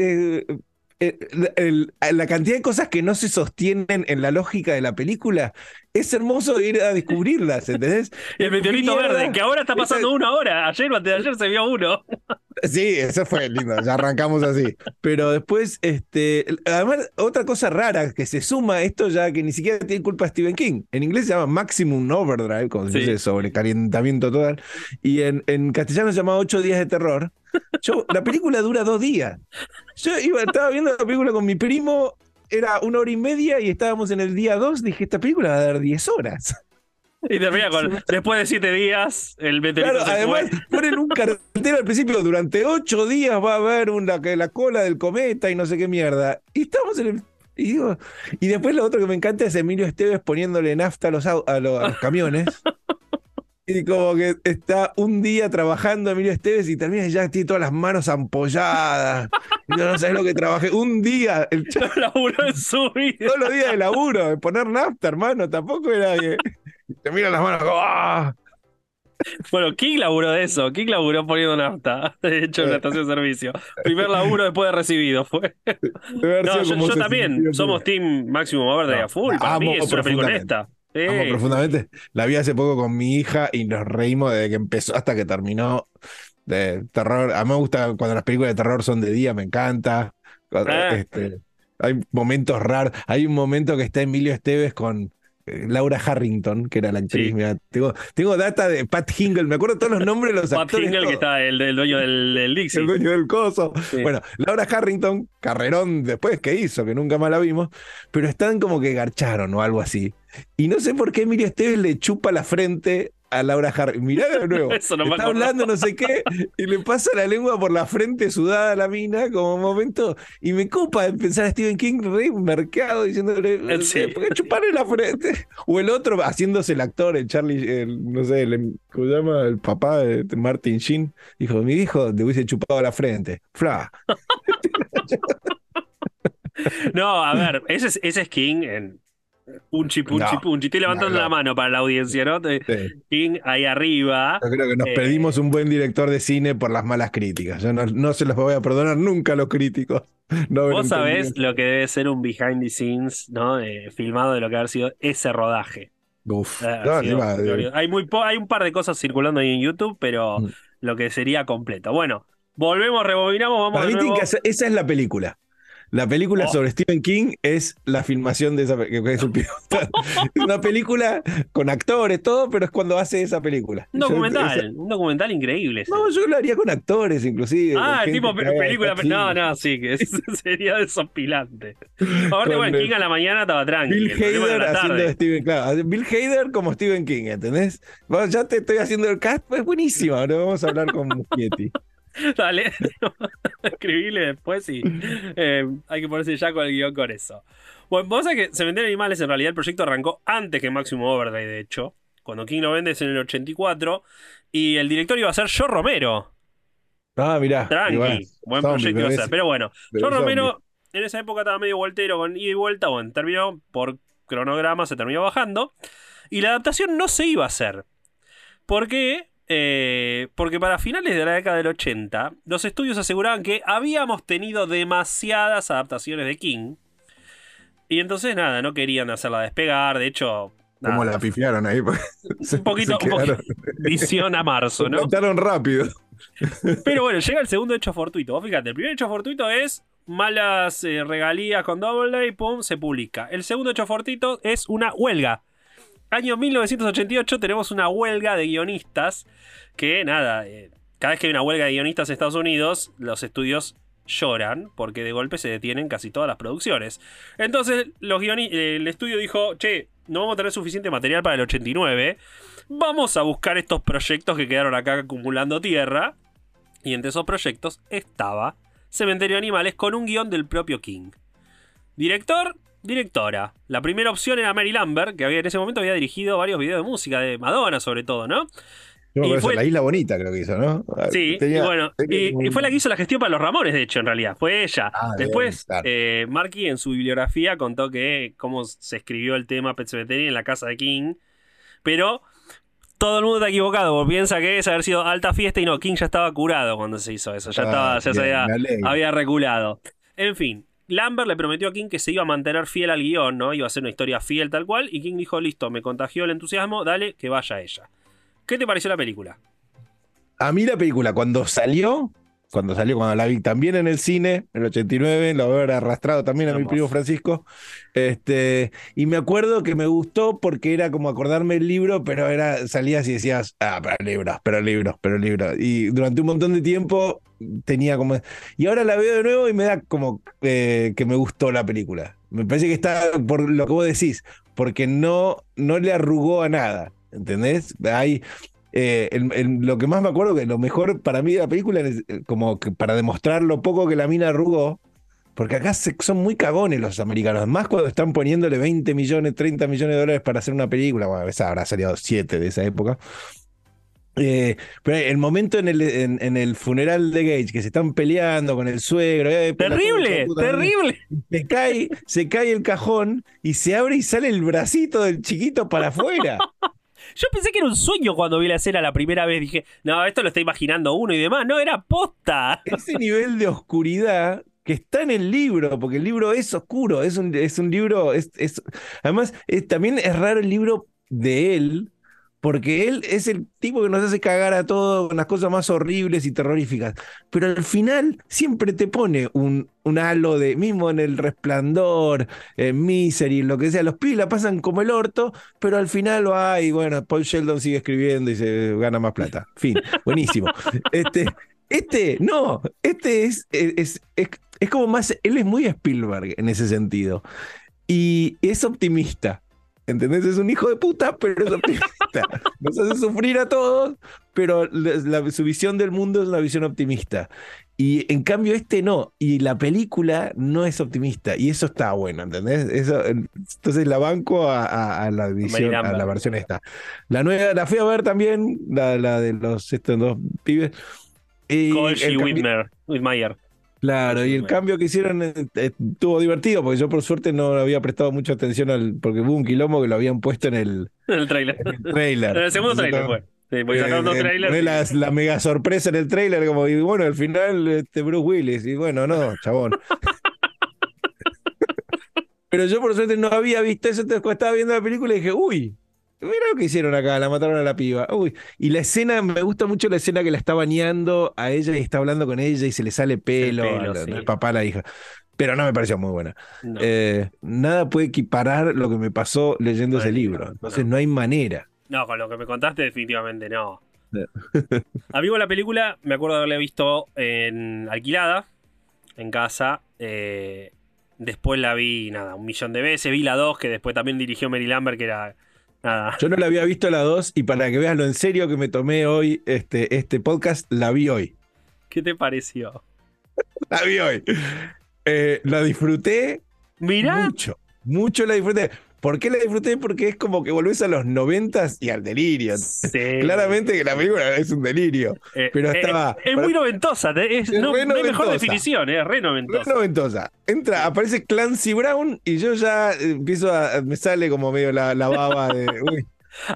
eh, la cantidad de cosas que no se sostienen en la lógica de la película, es hermoso ir a descubrirlas, ¿entendés? <laughs> el meteorito verde, que ahora está pasando uno ahora, ayer o antes de ayer se vio uno. <laughs> Sí, eso fue lindo, ya arrancamos así. Pero después, este, además, otra cosa rara que se suma a esto ya que ni siquiera tiene culpa Stephen King. En inglés se llama Maximum Overdrive, como se dice sobrecalentamiento total. Y en, en castellano se llama Ocho días de terror. Yo, la película dura dos días. Yo iba, estaba viendo la película con mi primo, era una hora y media y estábamos en el día dos. Dije, esta película va a dar diez horas. Y termina con, después de siete días, el meteorito Claro, además ponen un cartel al principio, durante ocho días va a haber una, la cola del cometa y no sé qué mierda. Y estamos en el... Y, digo, y después lo otro que me encanta es Emilio Esteves poniéndole nafta a los, a los, a los camiones. <laughs> Y como que está un día trabajando Emilio Esteves y termina y ya tiene todas las manos ampolladas. Yo no sabes lo que trabajé. Un día, el <laughs> No laburó en su vida. todos los días de laburo, de poner nafta, hermano. Tampoco era que. Te miran las manos como. ¡ah! Bueno, King laburó de eso. King laburó poniendo nafta. <laughs> De hecho, en la estación de servicio. Primer laburo después de recibido fue. No, yo, también. Somos. Team Máximo Overdrive No, a full. Para mí es una película. Amo Sí. profundamente. La vi hace poco con mi hija y nos reímos desde que empezó hasta que terminó. De terror. A mí me gusta cuando las películas de terror son de día, me encanta. Ah. este, hay momentos raros. Hay un momento que está Emilio Esteves con eh, Laura Harrington, que era la actriz. Sí. Mirá, tengo, tengo data de Pat Hingle, me acuerdo todos los nombres de los Pat actores. Hingle, que está el, el dueño del, del Dixie. El dueño del coso. Sí. Bueno, Laura Harrington, carrerón después que hizo, que nunca más la vimos, pero están como que garcharon o algo así. Y no sé por qué Emilio Esteves le chupa la frente a Laura Harrington. Mirá de nuevo. <laughs> Eso no me Está hablando no sé qué y le pasa la lengua por la frente sudada a la mina como un momento. Y me copa de pensar a Stephen King re mercado diciéndole, Sí. ¿por qué chuparle la frente? O el otro haciéndose el actor, el Charlie, el, no sé, el, ¿cómo se llama? El papá de Martin Sheen. Dijo, mi hijo te hubiese chupado la frente. Fla. <laughs> No, a ver, ese es, ese es King en Punchi, Punchi, No. Punchi. Estoy levantando No, la mano para la audiencia, ¿no? Sí. King ahí arriba. Yo creo que nos Eh. perdimos un buen director de cine por las malas críticas. Yo no, no se los voy a perdonar nunca a los críticos. <laughs> Vos sabés entendido. lo que debe ser un behind the scenes, ¿no? Eh, filmado de lo que ha sido ese rodaje. Uf. No, sido eh, hay, muy po- hay un par de cosas circulando ahí en YouTube, pero Mm. lo que sería completo. Bueno, volvemos, rebobinamos, vamos Para mí que hacer- esa es la película. La película Oh. sobre Stephen King es la filmación de esa que es un piloto. Es <laughs> una película con actores, todo, pero es cuando hace esa película. Un Yo- documental, esa- un documental increíble. ese. no, yo lo haría con actores, inclusive. Ah, tipo pe- película. No, no, sí, que es- <laughs> sería desopilante. Aparte, bueno, King a la mañana estaba tranquilo. Bill Hader haciendo de Stephen claro, Bill Hader como Stephen King, ¿entendés? Bueno, ya te estoy haciendo el cast, pues buenísimo. Ahora vamos a hablar con <laughs> Muschietti. <laughs> Dale, <laughs> escribile después y eh, hay que ponerse ya con el guion con eso. Bueno, vos sabés que Cementerio de Animales en realidad el proyecto arrancó antes que Máximo Overdrive, de hecho. Cuando King lo vende es en el 84 y el director iba a ser Joe Romero. Ah, mirá. Tranqui, buen zombie, proyecto iba a ser. Pero bueno, Joe Romero en esa época estaba medio voltero con ida y vuelta. Bueno, terminó por cronograma, se terminó bajando. Y la adaptación no se iba a hacer. ¿Por qué? Eh, porque para finales de la década del 80, los estudios aseguraban que habíamos tenido demasiadas adaptaciones de King. Y entonces, nada, no querían hacerla despegar. De hecho, Como nada, la pifiaron ahí. <laughs> se- un poquito, se un poquito quedaron- visión a marzo, ¿no? rápido. Pero bueno, llega el segundo hecho fortuito. Vos fíjate, el primer hecho fortuito es malas eh, regalías con Double y pum, se publica. El segundo hecho fortuito es una huelga. Año 1988 tenemos una huelga de guionistas que nada, eh, cada vez que hay una huelga de guionistas en Estados Unidos, los estudios lloran porque de golpe se detienen casi todas las producciones. Entonces los el estudio dijo, che, no vamos a tener suficiente material para el 89, vamos a buscar estos proyectos que quedaron acá acumulando tierra. Y entre esos proyectos estaba Cementerio de Animales con un guion del propio King. Director, directora. La primera opción era Mary Lambert, que había, en ese momento había dirigido varios videos de música, de Madonna sobre todo, ¿no? Me Y fue- La Isla Bonita creo que hizo, ¿no? Sí, Tenía- y bueno, tenía y, fue la que hizo la gestión para los Ramones, de hecho, en realidad. Fue ella. Ah, bien, Después, claro. eh, Marky en su bibliografía contó que cómo se escribió el tema Pet Cemetery en la casa de King. Pero todo el mundo está equivocado, porque piensa que es haber sido alta fiesta y no, King ya estaba curado cuando se hizo eso. Ya, Ah, estaba, ya se había, había reculado. En fin, Lambert le prometió a King que se iba a mantener fiel al guion, ¿no? Iba a ser una historia fiel tal cual. Y King dijo, listo, me contagió el entusiasmo, dale, que vaya ella. ¿Qué te pareció la película? A mí la película, cuando salió, cuando salió, cuando la vi también en el cine, en el 89, lo haber arrastrado también a mi primo Francisco. Este, y me acuerdo que me gustó porque era como acordarme el libro, pero era, salías y decías, ah, pero libros, pero libros, pero libros. Y durante un montón de tiempo tenía como. Y ahora la veo de nuevo y me da como eh, que me gustó la película. Me parece que está por lo que vos decís, porque no, no le arrugó a nada. ¿Entendés? Hay, eh, lo que más me acuerdo que lo mejor para mí de la película es eh, como que para demostrar lo poco que la mina arrugó, porque acá son muy cagones los americanos, más cuando están poniéndole 20 millones, 30 millones de dólares para hacer una película, bueno, a veces habrá salido 7 de esa época. Eh, pero el momento en el, en, el, funeral de Gage, que se están peleando con el suegro. terrible, terrible. Se cae, se cae el cajón y se abre y sale el bracito del chiquito para afuera. <laughs> Yo pensé que era un sueño cuando vi la escena la primera vez. Dije, no, esto lo está imaginando uno y demás. No, era posta. Ese nivel de oscuridad que está en el libro, porque el libro es oscuro, es un, es un libro, es, además también es raro el libro de él, porque él es el tipo que nos hace cagar a todos con las cosas más horribles y terroríficas. Pero al final siempre te pone un, un halo de, mismo en el resplandor, en Misery, lo que sea, los pibes la pasan como el orto, pero al final va y bueno, Paul Sheldon sigue escribiendo y se gana más plata. Fin, <laughs> buenísimo. Este, este, no, este es, es, es, es como más, él es muy Spielberg en ese sentido. Y es optimista. ¿Entendés? Es un hijo de puta, pero es optimista. <laughs> Nos hace sufrir a todos, pero su visión del mundo es una visión optimista. Y en cambio este no. Y la película no es optimista. Y eso está bueno, ¿entendés? Eso, entonces la banco a, la visión, a la versión esta. La nueva, la fui a ver también, la, de los estos dos pibes. Y Whitmer, Whitmeyer. Claro, y el cambio que hicieron eh, estuvo divertido, porque yo por suerte no había prestado mucha atención al. porque hubo un quilombo que lo habían puesto en el. <laughs> En el trailer. <laughs> En el segundo trailer fue. Sí, porque eh, dos trailers. La, mega sorpresa en el trailer, como, y bueno, al final, este Bruce Willis, y bueno, no, chabón. <laughs> Pero yo por suerte no había visto eso, entonces cuando estaba viendo la película dije, uy, Mira lo que hicieron acá, la mataron a la piba. Uy, y la escena, me gusta mucho la escena que la está bañando a ella y está hablando con ella y se le sale pelo, el, papá a la hija. Pero no me pareció muy buena. Eh, nada puede equiparar lo que me pasó leyendo ese libro. Entonces no. hay manera. No, con lo que me contaste, definitivamente no. <laughs> a mí la película, me acuerdo de haberla visto en alquilada, en casa. Eh, después la vi, nada, un millón de veces. Vi la 2, que después también dirigió Mary Lambert, que era yo no la había visto la 2 y para que veas lo en serio que me tomé hoy este, este podcast, la vi hoy. ¿Qué te pareció? la vi hoy. Eh, la disfruté mucho. Mucho la disfruté. ¿Por qué la disfruté? Porque es como que volvés a los noventas y al delirio. <laughs> Claramente que la película es un delirio. Eh, pero eh, estaba. es muy noventosa. Es, no, hay mejor definición, es re noventosa. Re noventosa. Entra, aparece Clancy Brown y yo ya empiezo a. Me sale como medio la, baba de. <laughs> Uy.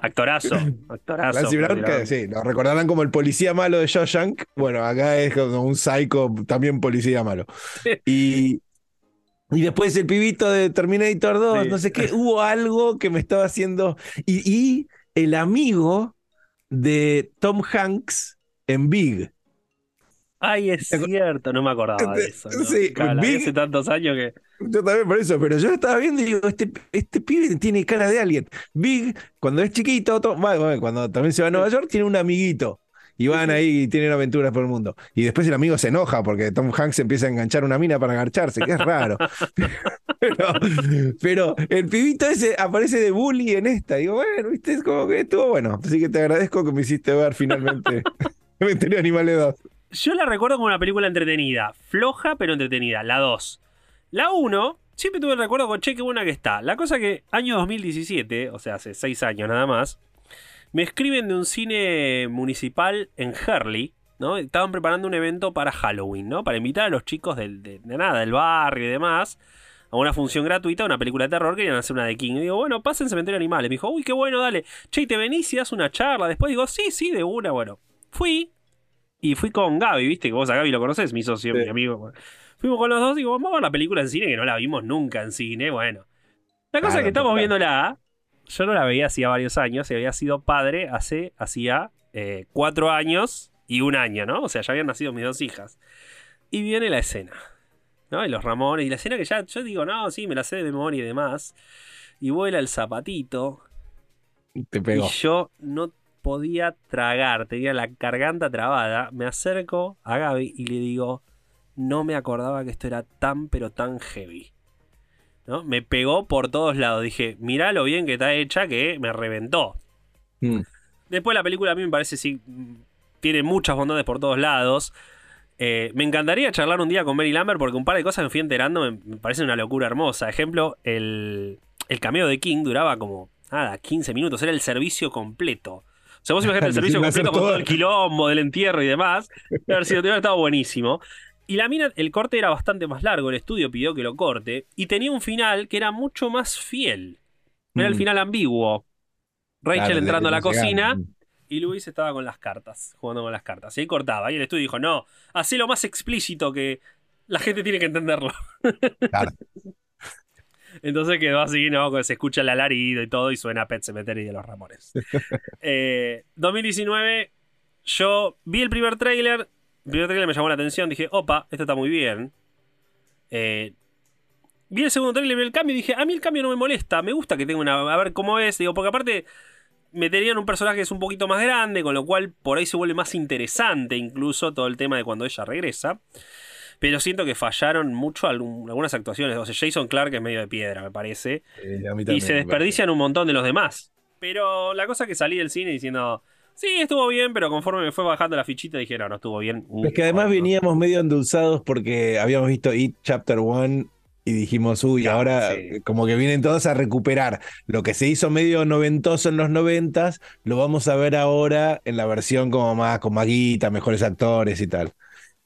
Actorazo, <laughs> actorazo. Clancy Brown, que sí, lo recordarán como el policía malo de Shawshank. Bueno, acá es como un psycho, también policía malo. Y, y después el pibito de Terminator 2, no sé qué, hubo algo que me estaba haciendo. Y, el amigo de Tom Hanks en Big. Ay, es cierto, no me acordaba de eso. Sí, Big, hace tantos años que. Yo también por eso, pero yo estaba viendo y digo, este, este pibe tiene cara de alguien. Big, cuando es chiquito, cuando también se va a Nueva York, tiene un amiguito y van ahí y tienen aventuras por el mundo. Y después el amigo se enoja porque Tom Hanks empieza a enganchar una mina para agarcharse, que es raro. <laughs> pero, el pibito ese aparece de bully en esta. Digo, bueno, viste, es como que estuvo bueno. Así que te agradezco que me hiciste ver finalmente <laughs> Cementerio Animales 2. Yo la recuerdo como una película entretenida, floja pero entretenida, la 2. La 1, siempre tuve el recuerdo con che, qué buena que está. La cosa que año 2017, o sea, hace 6 años nada más, me escriben de un cine municipal en Hurley, ¿no? Estaban preparando un evento para Halloween, ¿no? Para invitar a los chicos del, de, nada, del barrio y demás a una función gratuita, una película de terror, querían hacer una de King. Y digo, bueno, pasen Cementerio Animales. Me dijo, uy, qué bueno, dale. Che, ¿te venís y das una charla? Después digo, sí, sí, de una, bueno. Fui. Y fui con Gaby, viste, que vos a Gaby lo conoces, mi socio, mi amigo. Fuimos con los dos y digo, vamos a ver la película en cine, que no la vimos nunca en cine, bueno. La cosa es que estamos viéndola yo no la veía hacía varios años y había sido padre hace hacía eh, cuatro años y un año, ¿no? O sea, ya habían nacido mis dos hijas. Y viene la escena, ¿no? Y los Ramones, y la escena que ya yo digo, no, sí, me la sé de memoria y demás. Y vuela el zapatito. Te pegó. Y yo no podía tragar, tenía la garganta trabada. Me acerco a Gaby y le digo, no me acordaba que esto era tan, pero tan heavy. ¿No? Me pegó por todos lados. Dije, mirá lo bien que está hecha que me reventó. Mm. Después la película a mí me parece sí tiene muchas bondades por todos lados. Eh, me encantaría charlar un día con Mary Lambert porque un par de cosas me fui enterando me, me parece una locura hermosa. Ejemplo, el, el cameo de King duraba como, nada, 15 minutos. Era el servicio completo. O sea, vos imaginate el <laughs> servicio completo con todo todo. el quilombo del entierro y demás. Debe haber sido, debe haber estado buenísimo. Y la mina, el corte era bastante más largo. El estudio pidió que lo corte. Y tenía un final que era mucho más fiel. Era el final ambiguo. Rachel Claro, entrando a la cocina y Luis estaba con las cartas, jugando con las cartas. Y ahí cortaba. Y el estudio dijo, no, hacé lo más explícito que la gente tiene que entenderlo. <laughs> Claro. Entonces quedó así, ¿no? Se escucha el alarido y todo y suena Pet Cemetery de los Ramones. <laughs> Eh, 2019, yo vi el primer tráiler. El primer tráiler me llamó la atención. Dije, opa, esto está muy bien. Eh, vi el segundo tráiler, vi el cambio y dije, a mí el cambio no me molesta. Me gusta que tenga una... A ver cómo es. Digo, porque aparte meterían un personaje que es un poquito más grande, con lo cual por ahí se vuelve más interesante incluso todo el tema de cuando ella regresa. Pero siento que fallaron mucho algún- algunas actuaciones. O sea, Jason Clark es medio de piedra, me parece. Eh, Y se desperdician un montón de los demás. Pero la cosa es que salí del cine diciendo, sí, estuvo bien, pero conforme me fue bajando la fichita dije, no, no estuvo bien. parece. Es que además No. veníamos medio endulzados porque habíamos visto It Chapter 1 y dijimos, uy, Claro, ahora sí. eh, como que vienen todos a recuperar lo que se hizo medio noventoso en los noventas, lo vamos a ver ahora en la versión como más con más guita, mejores actores y tal.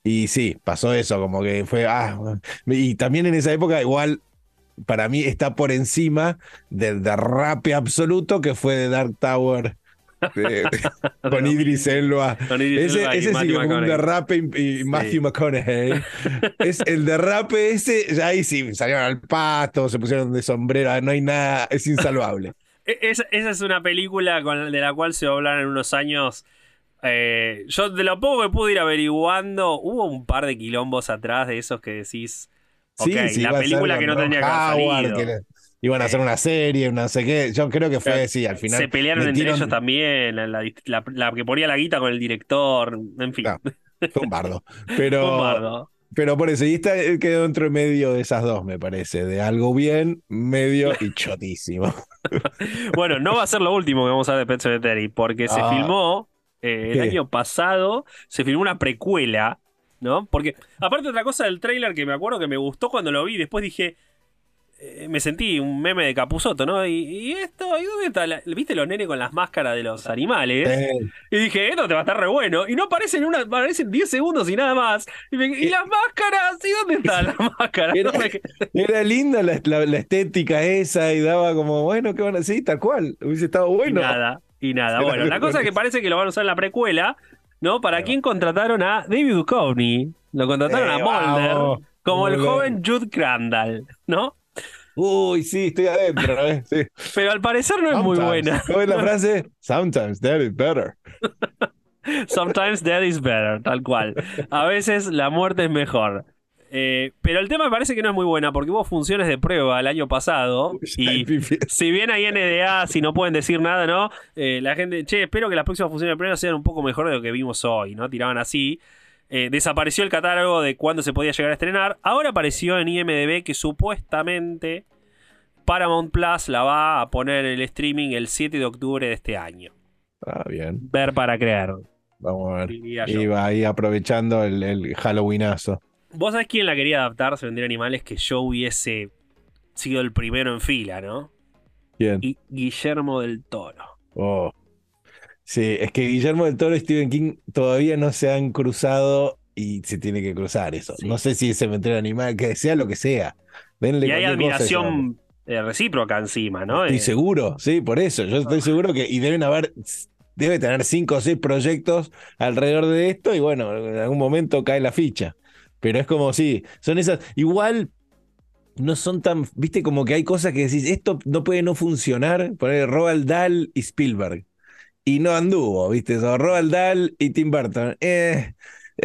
Y sí, pasó eso, como que fue, ah, y también en esa época igual para mí está por encima del derrape absoluto que fue de Dark Tower de- <laughs> con Idris Elba. Con Idris Ese, Elba ese sí que fue un derrape y, y Matthew McConaughey. es el derrape ese, ya ahí sí, salieron al pasto, se pusieron de sombrero, no hay nada, es insalvable. <laughs> E- Esa, esa es una película con- de la cual se va a hablar en unos años. Eh, yo de lo poco que pude ir averiguando, hubo un par de quilombos atrás de esos que decís, Sí, ok, sí, la película que no tenía que haber salido. que le- iban a hacer una serie, no sé qué. Yo creo que fue, sí, al final. Se pelearon entre ellos también, la, la- que ponía la guita con el director, en fin. Fue un bardo. <laughs> Un Pero, bardo. pero por eso, y esta eh, quedó entre medio de esas dos, me parece. De algo bien, medio y chotísimo. <laughs> Bueno, no va a ser lo último que vamos a ver de Pet Sematary, porque se Ah. filmó eh, el año pasado, se filmó una precuela, ¿no? Porque, aparte otra cosa del tráiler que me acuerdo que me gustó cuando lo vi, después dije, me sentí un meme de Capuzoto, ¿no? Y, y esto, ¿y dónde está? la- ¿Viste los nenes con las máscaras de los animales? Eh, Y dije, esto te va a estar re bueno. Y no aparecen una, aparecen 10 segundos y nada más. Y, me- ¿y las máscaras? ¿Y dónde están las <laughs> máscaras? Era- linda la, la- la estética esa y daba como, bueno, ¿qué van a decir? Tal cual. Hubiese estado Y bueno. nada, y nada. Bueno, la cosa es que parece que lo van a usar en la precuela, ¿no? ¿Para quién contrataron a David Duchovny? Lo contrataron Eh, a Mulder vamos, como el Mulder. joven Jude Crandall, ¿no? Uy, sí, estoy adentro. ¿eh? Sí. <laughs> Pero al parecer no es muy buena. ¿Cómo es la <laughs> frase? Sometimes that is better. Sometimes death is better, tal cual. A veces la muerte es mejor. Eh, pero el tema me parece que no es muy buena porque hubo funciones de prueba el año pasado y si bien hay NDA, si no pueden decir nada, ¿no? Eh, la gente, che, espero que las próximas funciones de prueba sean un poco mejor de lo que vimos hoy, ¿no? Tiraban así. Eh, desapareció el catálogo de cuándo se podía llegar a estrenar. Ahora apareció en IMDB que supuestamente Paramount Plus la va a poner en el streaming el 7 de octubre de este año. Ah, bien. Ver para creer, Vamos a ver. Iba ahí aprovechando el, el Halloweenazo. Vos sabés quién la quería adaptar, se vendría animales, que yo hubiese sido el primero en fila, ¿no? Bien. Y Guillermo del Toro. Oh. Sí, es que Guillermo del Toro y Stephen King todavía no se han cruzado y se tiene que cruzar eso. Sí. No sé si es cementerio animal, que sea lo que sea. Denle Y hay cosa admiración eh, recíproca encima, ¿no? Estoy Eh, seguro, sí, por eso. Yo estoy seguro que, y deben haber, debe tener cinco o seis proyectos alrededor de esto, y bueno, en algún momento cae la ficha. Pero es como, sí, son esas. Igual no son tan, viste, como que hay cosas que decís, esto no puede no funcionar. Poner Roald Dahl y Spielberg. Y no anduvo, ¿viste? Eso, Roald Dahl y Tim Burton. Eh,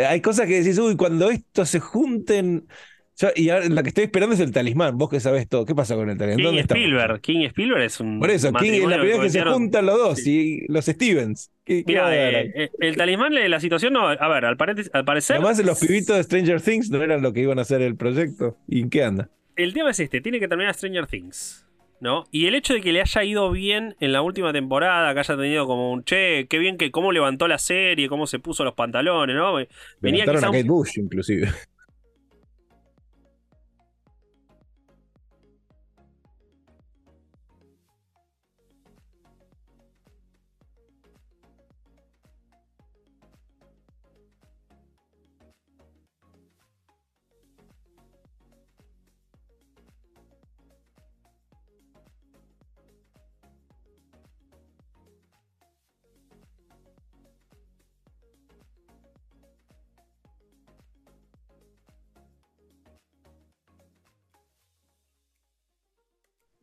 hay cosas que decís, uy, cuando estos se junten. y ahora la que estoy esperando es el talismán. Vos que sabés todo. ¿Qué pasa con el talismán? King ¿Dónde estamos? Spielberg. King Spielberg es un. Por eso, King es la primera que se juntan los dos Sí. y los Stevens. ¿Qué, eh, eh, el talismán la situación no. A ver, al, pare- al parecer. Además, los pibitos de Stranger Things no eran lo que iban a hacer el proyecto. ¿Y en qué anda? El tema es este: tiene que terminar Stranger Things. ¿No? Y el hecho de que le haya ido bien en la última temporada, que haya tenido como un che, qué bien que cómo levantó la serie, cómo se puso los pantalones, ¿no? Venía quizá a un- Bush, inclusive.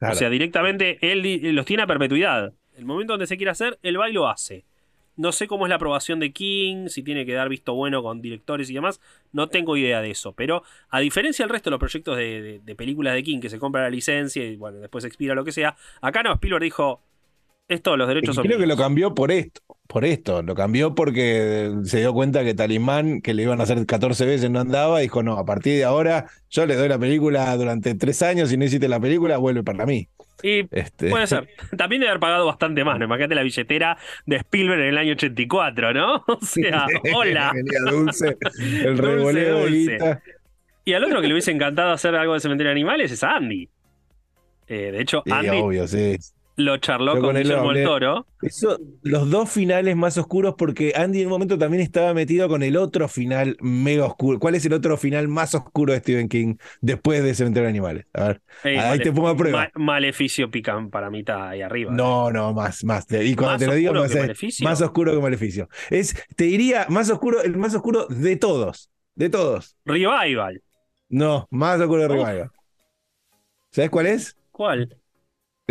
Claro. O sea, directamente él los tiene a perpetuidad. El momento donde se quiere hacer, él va y lo hace. No sé cómo es la aprobación de King, si tiene que dar visto bueno con directores y demás. No tengo idea de eso. Pero a diferencia del resto de los proyectos de, de- de películas de King que se compra la licencia y bueno, después expira lo que sea, acá no, Spielberg dijo: Esto, los derechos creo que lo míos". cambió por esto, por esto, lo cambió porque se dio cuenta que Talismán, que le iban a hacer 14 veces, no andaba, y dijo, no, a partir de ahora yo le doy la película durante tres años, si no hiciste la película, vuelve para mí. Y Este, puede ser. <laughs> También debe haber pagado bastante más. ¿no? Imagínate la billetera de Spielberg en el año 84, ¿no? <laughs> O sea, <laughs> hola. Dulce, el revoleo dulce. Y al otro que le hubiese encantado hacer algo de cementerio de animales es Andy. Eh, de hecho, Sí, Andy obvio, sí. Lo charló Yo con Guillermo hablé. Toro. Eso, los dos finales más oscuros, porque Andy en un momento también estaba metido con el otro final mega oscuro. ¿Cuál es el otro final más oscuro de Stephen King después de Cementerio de Animales? A ver. Eh, Ahí te pongo a prueba. Ma- Maleficio pican para está ahí arriba. No, no, más, más. Y cuando ¿Más te lo digo, más, más oscuro que Maleficio. Es, te diría, más oscuro, el más oscuro de todos. De todos. Revival. No, más oscuro de. Revival. ¿Sabes cuál es? ¿Cuál?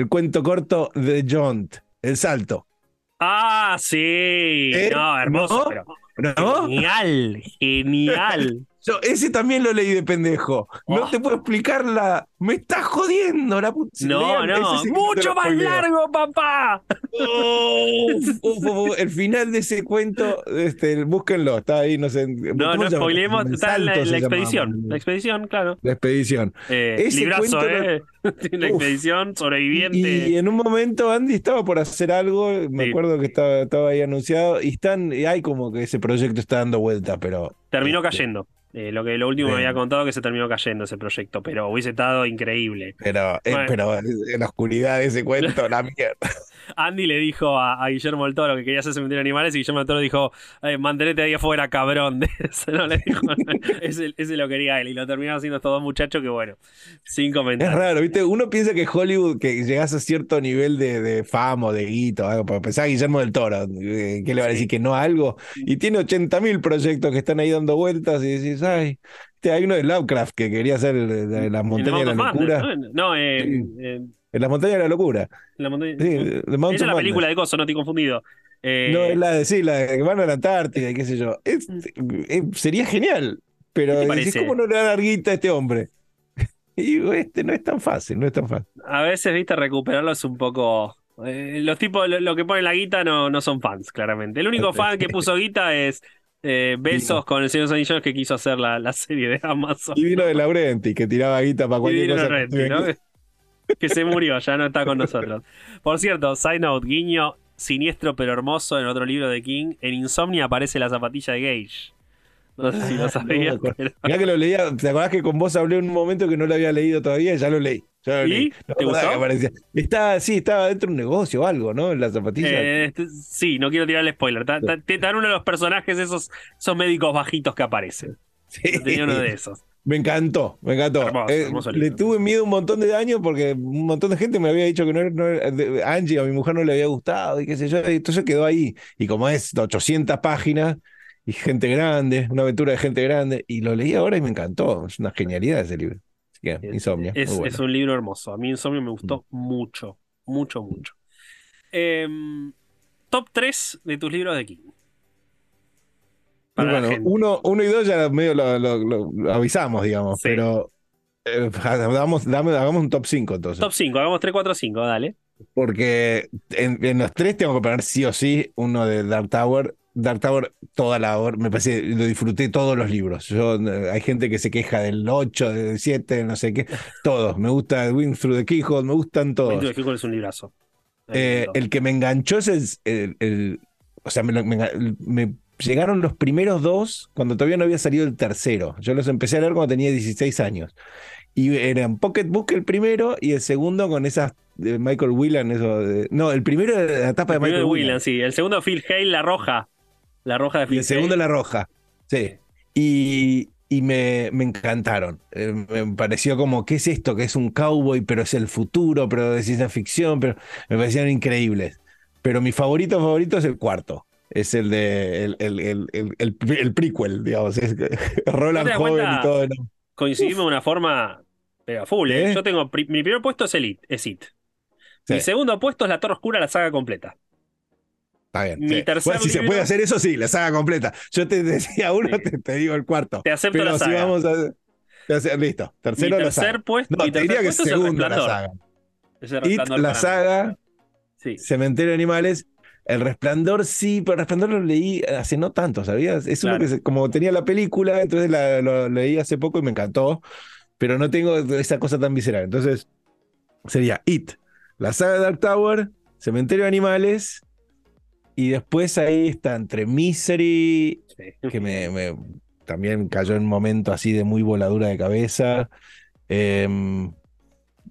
El cuento corto de Jont, El Salto. Ah, sí. ¿Eh? No, hermoso, ¿No? pero. ¿No? Genial, genial. Yo ese también lo leí de pendejo. No Oh. te puedo explicar la. Me estás jodiendo la puta. No, Lean, no, que mucho más largo, papá. Uf, uf, uf, el final de ese cuento, este, búsquenlo, está ahí, no sé. No, ¿cómo no spoilemos. Está en la, llamaba. expedición. La expedición, claro. La expedición. Eh, Ese librazo, cuento ¿eh? <laughs> la expedición, sobreviviente. Y, y en un momento Andy estaba por hacer algo, me Sí. acuerdo que estaba, estaba ahí anunciado, y están, y hay como que ese proyecto está dando vuelta, pero. Terminó este, cayendo. Eh, lo que lo último me había contado que se terminó cayendo ese proyecto, pero hubiese estado increíble. Pero, eh, Bueno. pero en la oscuridad de ese cuento, la mierda. Andy le dijo a, a Guillermo del Toro que quería hacer cementerio de animales y Guillermo del Toro dijo, eh, mantenete ahí afuera, cabrón. <laughs> Eso no le dijo. <laughs> ese, ese lo quería él y lo terminaron haciendo estos dos muchachos que bueno, sin Es comentar. raro, ¿viste? Uno piensa que Hollywood, que llegas a cierto nivel de, de fama o de guito, algo, para pensar a Guillermo del Toro, eh, ¿qué le va a Sí. decir que no a algo? Y tiene 80.000 proyectos que están ahí dando vueltas y decís, ay, hay uno de Lovecraft que quería hacer eh, de las En montañas de la locura. ¿no? No, eh, eh, En las montañas de la locura. en la montaña- Sí, Esa es la Madness. película de Coso, no estoy confundido. Eh, No, es la de, sí, la de que van a la Antártida y qué sé yo. Es- eh, sería genial, pero ¿Qué te decís, parece? ¿cómo no le da larguita a este hombre? <laughs> Y digo, este no es tan fácil, no es tan fácil. A veces, viste, recuperarlo es un poco. eh, los tipos, lo, lo que ponen la guita no, no son fans, claramente. El único fan que puso guita es eh, <laughs> Besos con el Señor de los que quiso hacer la, la serie de Amazon. Y vino de Laurenti, que tiraba guita para Y cualquier Dino cosa. Renti, ¿no? Que se murió, ya no está con nosotros. Por cierto, side note, guiño siniestro pero hermoso en otro libro de King. En Insomnia aparece la zapatilla de Gage. No sé si Ah, lo no sabías. pero- Mirá que lo leía, ¿te acordás que con vos hablé en un momento que no lo había leído todavía? Ya lo leí. Ya lo ¿Y? leí. No ¿Te gustó? Estaba, sí, estaba dentro de un negocio o algo, ¿no? En la zapatilla. Eh, este- sí, no quiero tirar el spoiler. Está, está- está en uno de los personajes esos, esos médicos bajitos que aparecen. Sí. Tenía uno de esos. Me encantó, me encantó. Hermoso, Eh, hermoso le tuve miedo un montón de años porque un montón de gente me había dicho que no, no Angie a mi mujer no le había gustado y qué sé yo. y entonces quedó ahí. Y como es 800 páginas y gente grande, una aventura de gente grande, y lo leí ahora y me encantó. Es una genialidad ese libro. Así que. Es, bueno. es un libro hermoso. A mí Insomnia me gustó mucho, mucho, mucho. Em, top 3 de tus libros de King. Y bueno, uno, uno y dos ya medio lo, lo- lo- avisamos, digamos, Sí. pero eh, hagamos, dame- hagamos un top 5 entonces. Top 5, hagamos 3, 4, 5, dale. Porque en, en los tres tengo que poner sí o sí uno de Dark Tower. Dark Tower, toda la hora, me parece, lo disfruté todos los libros. Yo, eh, hay gente que se queja del 8, del 7, no sé qué. <laughs> Todos. Me gusta Wind Through the Keyhole, me gustan todos. Windows Keyhole es un librazo. Eh, el que me enganchó es el. el- el- o sea, me, me me llegaron los primeros dos cuando todavía no había salido el tercero. Yo los empecé a leer cuando tenía 16 años. Y eran Pocketbook el primero y el segundo con esas de Michael Whelan. Eso de- no, el primero era la tapa de Michael Whelan. Whelan, sí. El segundo, Phil Hale, la roja. La roja de Y Phil el segundo la roja. Sí. Y, y me, me encantaron. Eh, me pareció como, ¿qué es esto? Que es un cowboy, pero es el futuro, pero de ciencia ficción, pero me parecieron increíbles. Pero mi favorito favorito es el cuarto. Es el de el, el, el, el, el- el prequel, digamos. Es <laughs> Roland joven y todo. ¿no? Coincidimos de una forma pero full, ¿eh? ¿Eh? Yo tengo. mi primer puesto es Elite, es It. Sí. Mi segundo puesto es La Torre Oscura, la saga completa. Está bien. Mi sí. tercer Bueno, si se puede hacer eso, sí, la saga completa. Yo te <laughs> decía uno, Sí. te, te digo el cuarto. Te acepto Pero la si saga. vamos a. Listo. Mi Tercero la saga. tercer puesto, No, mi te tercer diría que es El segundo la saga. Es El It, la saga, Sí. Cementerio de Animales. El Resplandor sí, pero el Resplandor lo leí hace no tanto, ¿sabías? Es uno que se- como tenía la película, entonces la- lo leí hace poco y me encantó, pero no tengo esa cosa tan visceral. Entonces sería It, la saga de Dark Tower, Cementerio de Animales, y después ahí está entre Misery, Sí. que me, me- también cayó en un momento así de muy voladura de cabeza. em,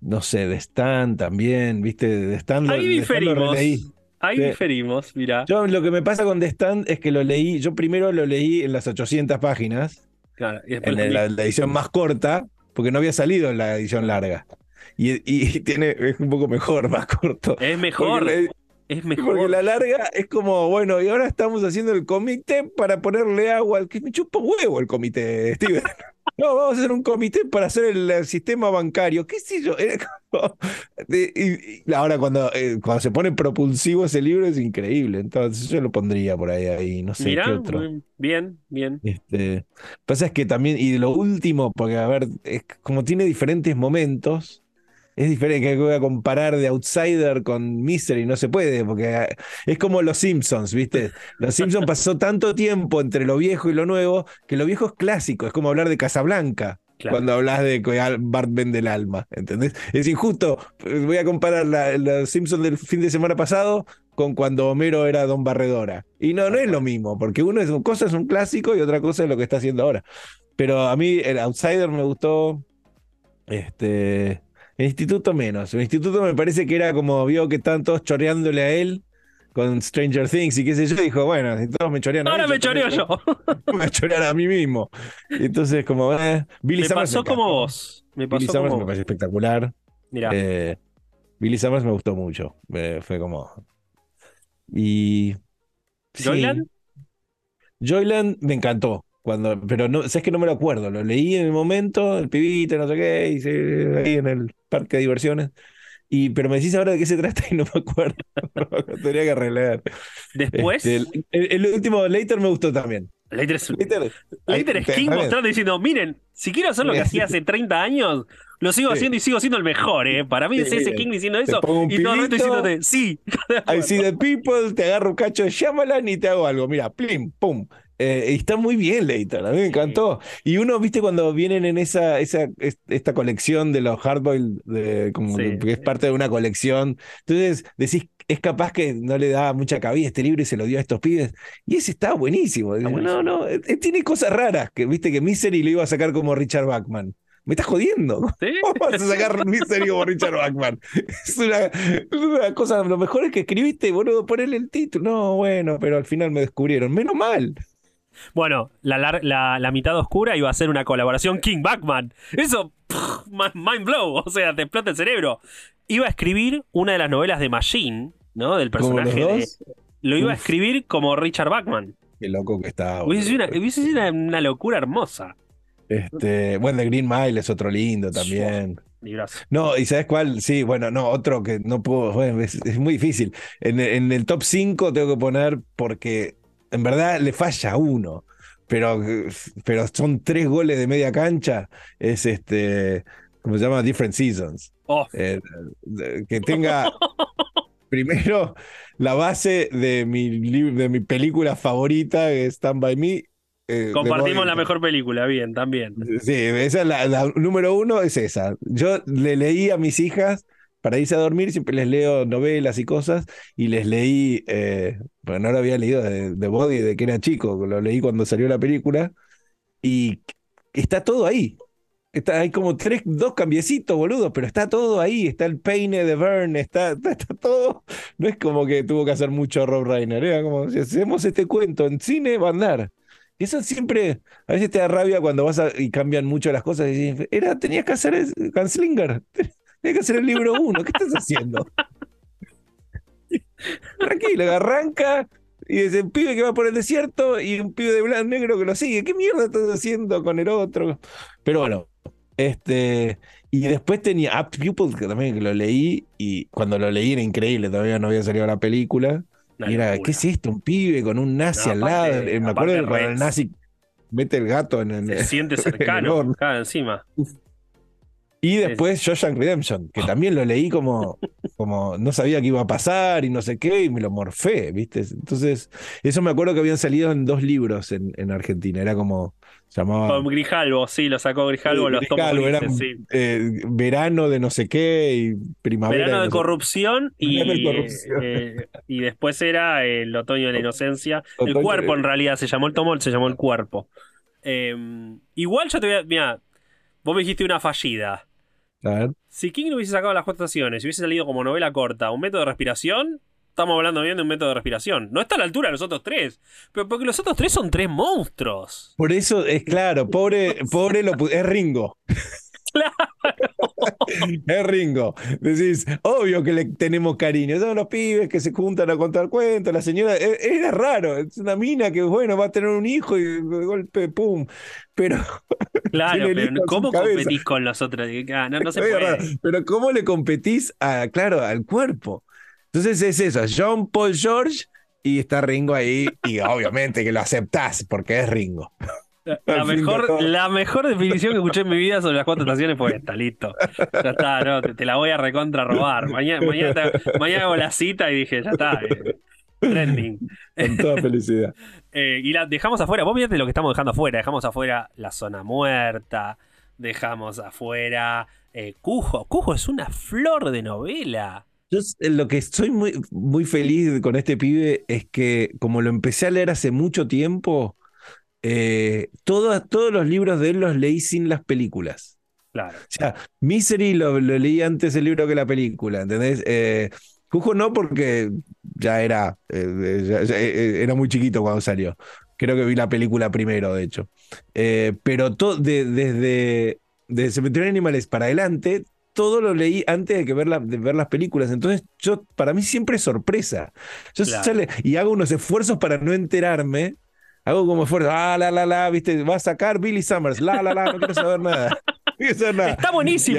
no sé, The Stand también, ¿viste? The Stand lo, Ahí lo diferimos. Ahí Sí. diferimos, mira. Yo lo que me pasa con The Stand es que lo leí, yo primero lo leí en las 800 páginas, Claro, y después en la- edición más corta, porque no había salido en la edición larga. Y, y <laughs> tiene, es un poco mejor, más corto. Es mejor. Porque Es Porque mejor. la larga es como, bueno, y ahora estamos haciendo el comité para ponerle agua al que me chupa huevo el comité, Steven. <laughs> No, vamos a hacer un comité para hacer el, el sistema bancario, qué sé yo. Era como- de- y, y ahora cuando, eh, cuando se pone propulsivo ese libro es increíble, entonces yo lo pondría por ahí, ahí no sé qué Mira, otro. bien, bien. Este, pasa es que también, y lo último, porque a ver, es como tiene diferentes momentos, es diferente que voy a comparar de Outsider con Misery, no se puede, porque ah, es como los Simpsons, ¿viste? Los Simpsons <laughs> pasó tanto tiempo entre lo viejo y lo nuevo, que lo viejo es clásico, es como hablar de Casablanca. Claro. Cuando hablas de Bart vende el alma, ¿entendés? Es injusto. Voy a comparar la- los Simpsons del fin de semana pasado con cuando Homero era Don Barredora. Y no, no es lo mismo, porque una es, cosa es un clásico y otra cosa es lo que está haciendo ahora. Pero a mí el Outsider me gustó. Este. El instituto menos. El instituto me parece que era como vio que estaban todos choreándole a él con Stranger Things y qué sé yo. Dijo, bueno, si todos me chorean a Ahora él, me también choreo yo. <laughs> me voy a a mí mismo. Entonces, como, eh, Billy Me Summers pasó como vos. Me Billy pasó Summers como me parece espectacular. Mira, Eh, Billy Summers me gustó mucho. Eh, fue como. Y. sí. ¿Joyland? Joyland me encantó. Cuando, pero no, sabes que no me lo acuerdo. Lo leí en el momento, el pibito, no sé qué, y se- ahí en el parque de diversiones. Y, pero me decís ahora de qué se <laughs> trata y no me acuerdo. <laughs> Tendría que releer. Después, Este, el, el- último Later me gustó también. Later es, Later, Later es King mostrando diciendo, miren, si quiero hacer lo que hacía hace 30 años, lo sigo Sí. haciendo y sigo siendo el mejor, ¿eh? Para mí es Sí, ese bien. King diciendo eso y todo el rato diciéndote, sí. <laughs> I see the people, te agarro un cacho de Shyamalan y te hago algo. Mira, plim, pum. Eh, está muy bien, Leighton, a mí me encantó. Y uno, viste, cuando vienen en esa, esa es- esta colección de los Hardboiled, de, como Sí. que es parte de una colección, entonces decís, es capaz que no le da mucha cabida este libro y se lo dio a estos pibes. Y ese está buenísimo. Buenísimo. No, no, eh, eh, tiene cosas raras, que viste que Misery lo iba a sacar como Richard Bachman. Me estás jodiendo. ¿Sí? ¿Cómo <laughs> vas a sacar Misery como Richard Bachman? Es una, una cosa, lo mejor es que escribiste, boludo, ponerle el título. No, bueno, pero al final me descubrieron. Menos mal. Bueno, la, la, la mitad oscura iba a ser una colaboración King Backman. Eso, pff, mind blow, o sea, te explota el cerebro. Iba a escribir una de las novelas de Machine, ¿no? Del personaje. de- lo iba a escribir como Richard Bachman. Qué loco que está. Hubiese sido una, hubiese sido una, una locura hermosa. Este, bueno, The Green Mile es otro lindo también. No, y ¿sabes cuál? Sí, bueno, no, otro que no puedo, bueno, es, es muy difícil. En, en el top 5 tengo que poner porque en verdad le falla uno, pero, pero son tres goles de media cancha. Es este, ¿cómo se llama? Different Seasons. Oh, Eh, que tenga <laughs> primero la base de mi, de mi película favorita, que es Stand By Me. eh, compartimos la mejor película, bien, también. Sí, esa es la, la número uno, es esa. Yo le leí a mis hijas para irse a dormir, siempre les leo novelas y cosas, y les leí, eh, no lo había leído de, de Body de que era chico, lo leí cuando salió la película, y está todo ahí. Está, hay como tres, dos cambiecitos, boludo, pero está todo ahí, está el peine de Verne, está, está, <laughs> está todo. No es como que tuvo que hacer mucho Rob Reiner, era como si hacemos este cuento en cine, va a andar. Y eso siempre, a veces te da rabia cuando vas a- y cambian mucho las cosas. Y era, tenías que hacer Gunslinger, <laughs> tenías que hacer el libro uno, ¿qué estás haciendo? Tranquilo, arranca y es un pibe que va por el desierto y un pibe de blanco negro que lo sigue. ¿Qué mierda estás haciendo con el otro? Pero bueno, este. Y después tenía Up Pupil, que también que lo leí, y cuando lo leí era increíble, todavía no había salido la película. Y era. ¿qué es esto? Un pibe con un nazi No, al aparte- lado. Me acuerdo aparte de cuando el nazi mete el gato en el. Se siente <laughs> el cercano, acá encima. Y después Shawshank Redemption, que también lo leí como, <laughs> como no sabía qué iba a pasar y no sé qué, y me lo morfé, ¿viste? Entonces, eso me acuerdo que habían salido en dos libros en, en Argentina. Era como, llamaba. Con Grijalvo, sí, lo sacó Grijalvo, los tomos Grijalvo, era grises, sí. eh, verano de no sé qué y primavera. Verano de no corrupción y, de corrupción. eh, y después era el otoño de la inocencia. El cuerpo en realidad se llamó el tomo, se llamó el cuerpo. Eh, igual yo te voy a... Mira, vos me dijiste una fallida. A ver. Si King no hubiese sacado las cuatro estaciones y hubiese salido como novela corta, un método de respiración, estamos hablando bien de un método de respiración. No está a la altura de los otros tres, pero porque los otros tres son tres monstruos. Por eso es claro, pobre, <laughs> pobre lo es Ringo. <laughs> Es Ringo. Decís, obvio que le tenemos cariño. Son los pibes que se juntan a contar cuentos. La señora, e- era raro. Es una mina que, bueno, va a tener un hijo y de golpe, pum. Pero, <laughs> Claro, pero ¿cómo competís con los otros? Ah, no, no se raro. puede. pero ¿cómo le competís a, claro, al cuerpo? Entonces es eso, John Paul George y está Ringo ahí. Y obviamente que lo aceptás porque es Ringo. <laughs> La mejor, la mejor definición que escuché en mi vida sobre las cuatro estaciones fue esta, listo. Ya está, no, te, te la voy a recontra robar. Mañana, mañana, te- mañana hago la cita y dije, ya está. eh, trending. Con toda felicidad. <laughs> Eh, y la dejamos afuera, vos mirate lo que estamos dejando afuera. Dejamos afuera La Zona Muerta, dejamos afuera eh, Cujo. Cujo es una flor de novela. Yo s- lo que estoy muy, muy feliz con este pibe es que como lo empecé a leer hace mucho tiempo, eh, todas- todos los libros de él los leí sin las películas. Claro. O sea, Misery lo, lo leí antes el libro que la película, ¿entendés? Eh, Cujo no porque ya era, eh, ya- ya, eh, era muy chiquito cuando salió. Creo que vi la película primero, de hecho. Eh, pero to- de- desde, desde Cementerio de Animales para adelante, todo lo leí antes de, que ver, la- de ver las películas. Entonces, yo, para mí siempre es sorpresa. Yo Claro. sale- y hago unos esfuerzos para no enterarme. Hago como esfuerzo, ah, la, la, la, viste, va a sacar Billy Summers, la, la, la, no quiero saber nada. <laughs> No quiero saber nada. Está buenísimo.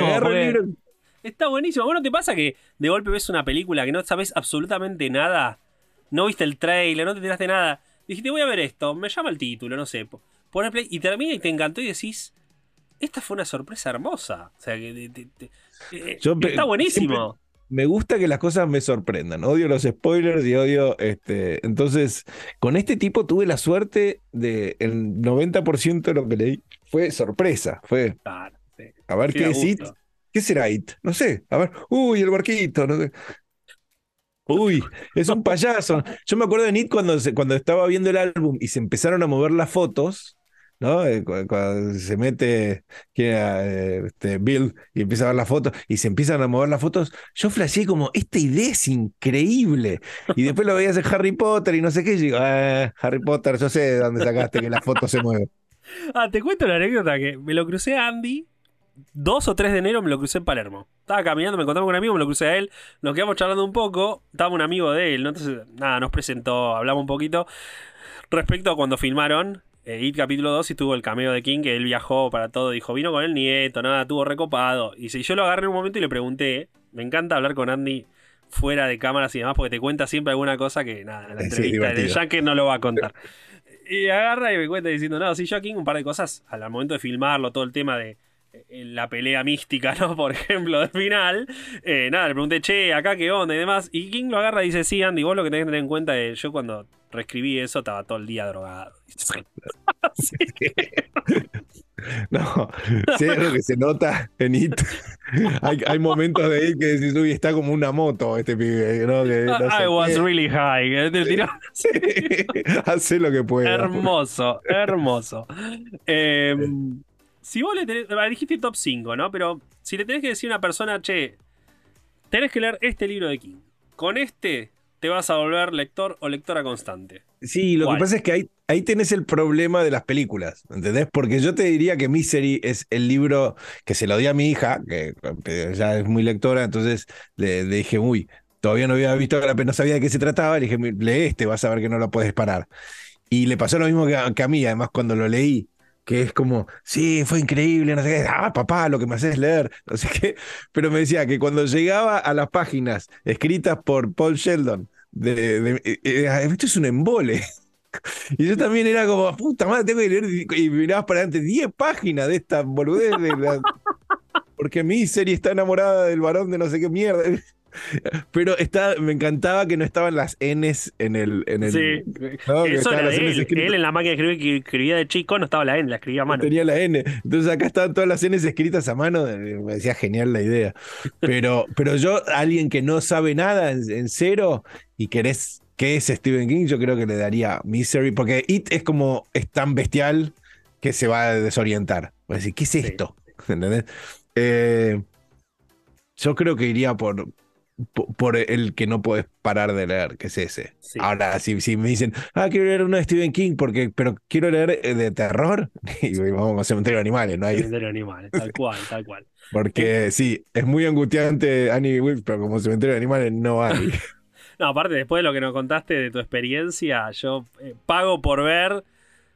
Está buenísimo. ¿Vos no te pasa que de golpe ves una película que no sabes absolutamente nada? No viste el trailer, no te enteraste nada. Dijiste, voy a ver esto, me llama el título, no sé. po- Pones play y termina y te encantó y decís, esta fue una sorpresa hermosa. O sea, que te- te- te- eh, está buenísimo. Me gusta que las cosas me sorprendan. Odio los spoilers y odio este. Entonces, con este tipo tuve la suerte de el 90% de lo que leí fue sorpresa. Fue Claro, sí. a ver Sí, qué es It. ¿Qué será It? No sé. A ver, uy, el barquito. no sé. Uy, es un payaso. Yo me acuerdo de It cuando, cuando estaba viendo el álbum y se empezaron a mover las fotos, ¿no? Eh, cu- Cuando se mete que era, eh, este, Bill y empieza a ver las fotos y se empiezan a mover las fotos, yo flasheé como, esta idea es increíble. Y después lo veías en Harry Potter y no sé qué, y digo, "Ah, Harry Potter, yo sé de dónde sacaste que la foto se mueve. <laughs> Ah, te cuento una anécdota que me lo crucé a Andy. 2 o 3 de enero me lo crucé en Palermo. Estaba caminando, me encontraba con un amigo, me lo crucé a él. Nos quedamos charlando un poco. Estaba un amigo de él, ¿no? Entonces, nada, nos presentó, hablamos un poquito respecto a cuando filmaron eh, It capítulo 2 y tuvo el cameo de King, que él viajó para todo, dijo, vino con el nieto, nada, tuvo recopado. Y si yo lo agarré en un momento y le pregunté, me encanta hablar con Andy fuera de cámaras y demás, porque te cuenta siempre alguna cosa que nada, en la Sí, entrevista de. Jack no lo va a contar. <laughs> y agarra y me cuenta diciendo, no, sí, yo a King un par de cosas al momento de filmarlo, todo el tema de la pelea mística, ¿no? <laughs> Por ejemplo, del final. eh, nada, le pregunté, che, acá qué onda y demás. Y King lo agarra y dice, sí, Andy, vos lo que tenés que tener en cuenta es, yo cuando reescribí eso estaba todo el día drogado. <laughs> Así que- <laughs> No, sí, es lo que se nota en It. Hay, hay momentos de It que decís, uy, está como una moto este pibe. ¿no? Que no sé I was really high. te tiró- Sí, Hace lo que pueda. Hermoso, hermoso. Eh, si vos le tenés. Dijiste top 5, ¿no? Pero si le tenés que decir a una persona, che, tenés que leer este libro de King. Con este te vas a volver lector o lectora constante. Sí, lo ¿Cuál? que pasa es que ahí, ahí tenés el problema de las películas, ¿entendés? Porque yo te diría que Misery es el libro que se lo di a mi hija, que ya es muy lectora, entonces le, le dije, uy, todavía no había visto, pero no sabía de qué se trataba, le dije, lee este, vas a ver que no lo puedes parar. Y le pasó lo mismo que a, que a mí, además cuando lo leí, que es como, sí, fue increíble, no sé qué, ah, papá, lo que me haces leer, <laughs> no sé qué, pero me decía que cuando llegaba a las páginas escritas por Paul Sheldon, de, de- eh, eh, esto es un embole. <laughs> Y yo también era como, puta madre, tengo que leer, y mirabas para adelante 10 páginas de esta boludez de la- <laughs> Porque mi serie está enamorada del varón de no sé qué mierda. Pero está, me encantaba que no estaban las Ns en el. En el Sí. ¿no? Que Eso estaban era las de Ns él. Él en la máquina de escribir que escribía de chico no estaba la N, la escribía a mano. Tenía la N. Entonces acá estaban todas las Ns escritas a mano. eh, Me decía genial la idea. Pero, pero yo, alguien que no sabe nada en, en cero y querés que es Stephen King, yo creo que le daría Misery. Porque It es como, es tan bestial que se va a desorientar. Va a decir, ¿qué es esto? <laughs> ¿Entendés? Eh, yo creo que iría por, por, el que no puedes parar de leer, que es ese. Sí. Ahora, si, si me dicen, ah, quiero leer uno de Stephen King, porque, pero quiero leer eh, de terror, <laughs> y vamos a Cementerio de Animales, ¿no? Hay, Cementerio de animales, tal <laughs> cual, tal cual. porque sí, es muy angustiante Annie Wilkes, pero como Cementerio de Animales no hay. <laughs> No, aparte, después de lo que nos contaste de tu experiencia, yo eh, pago por ver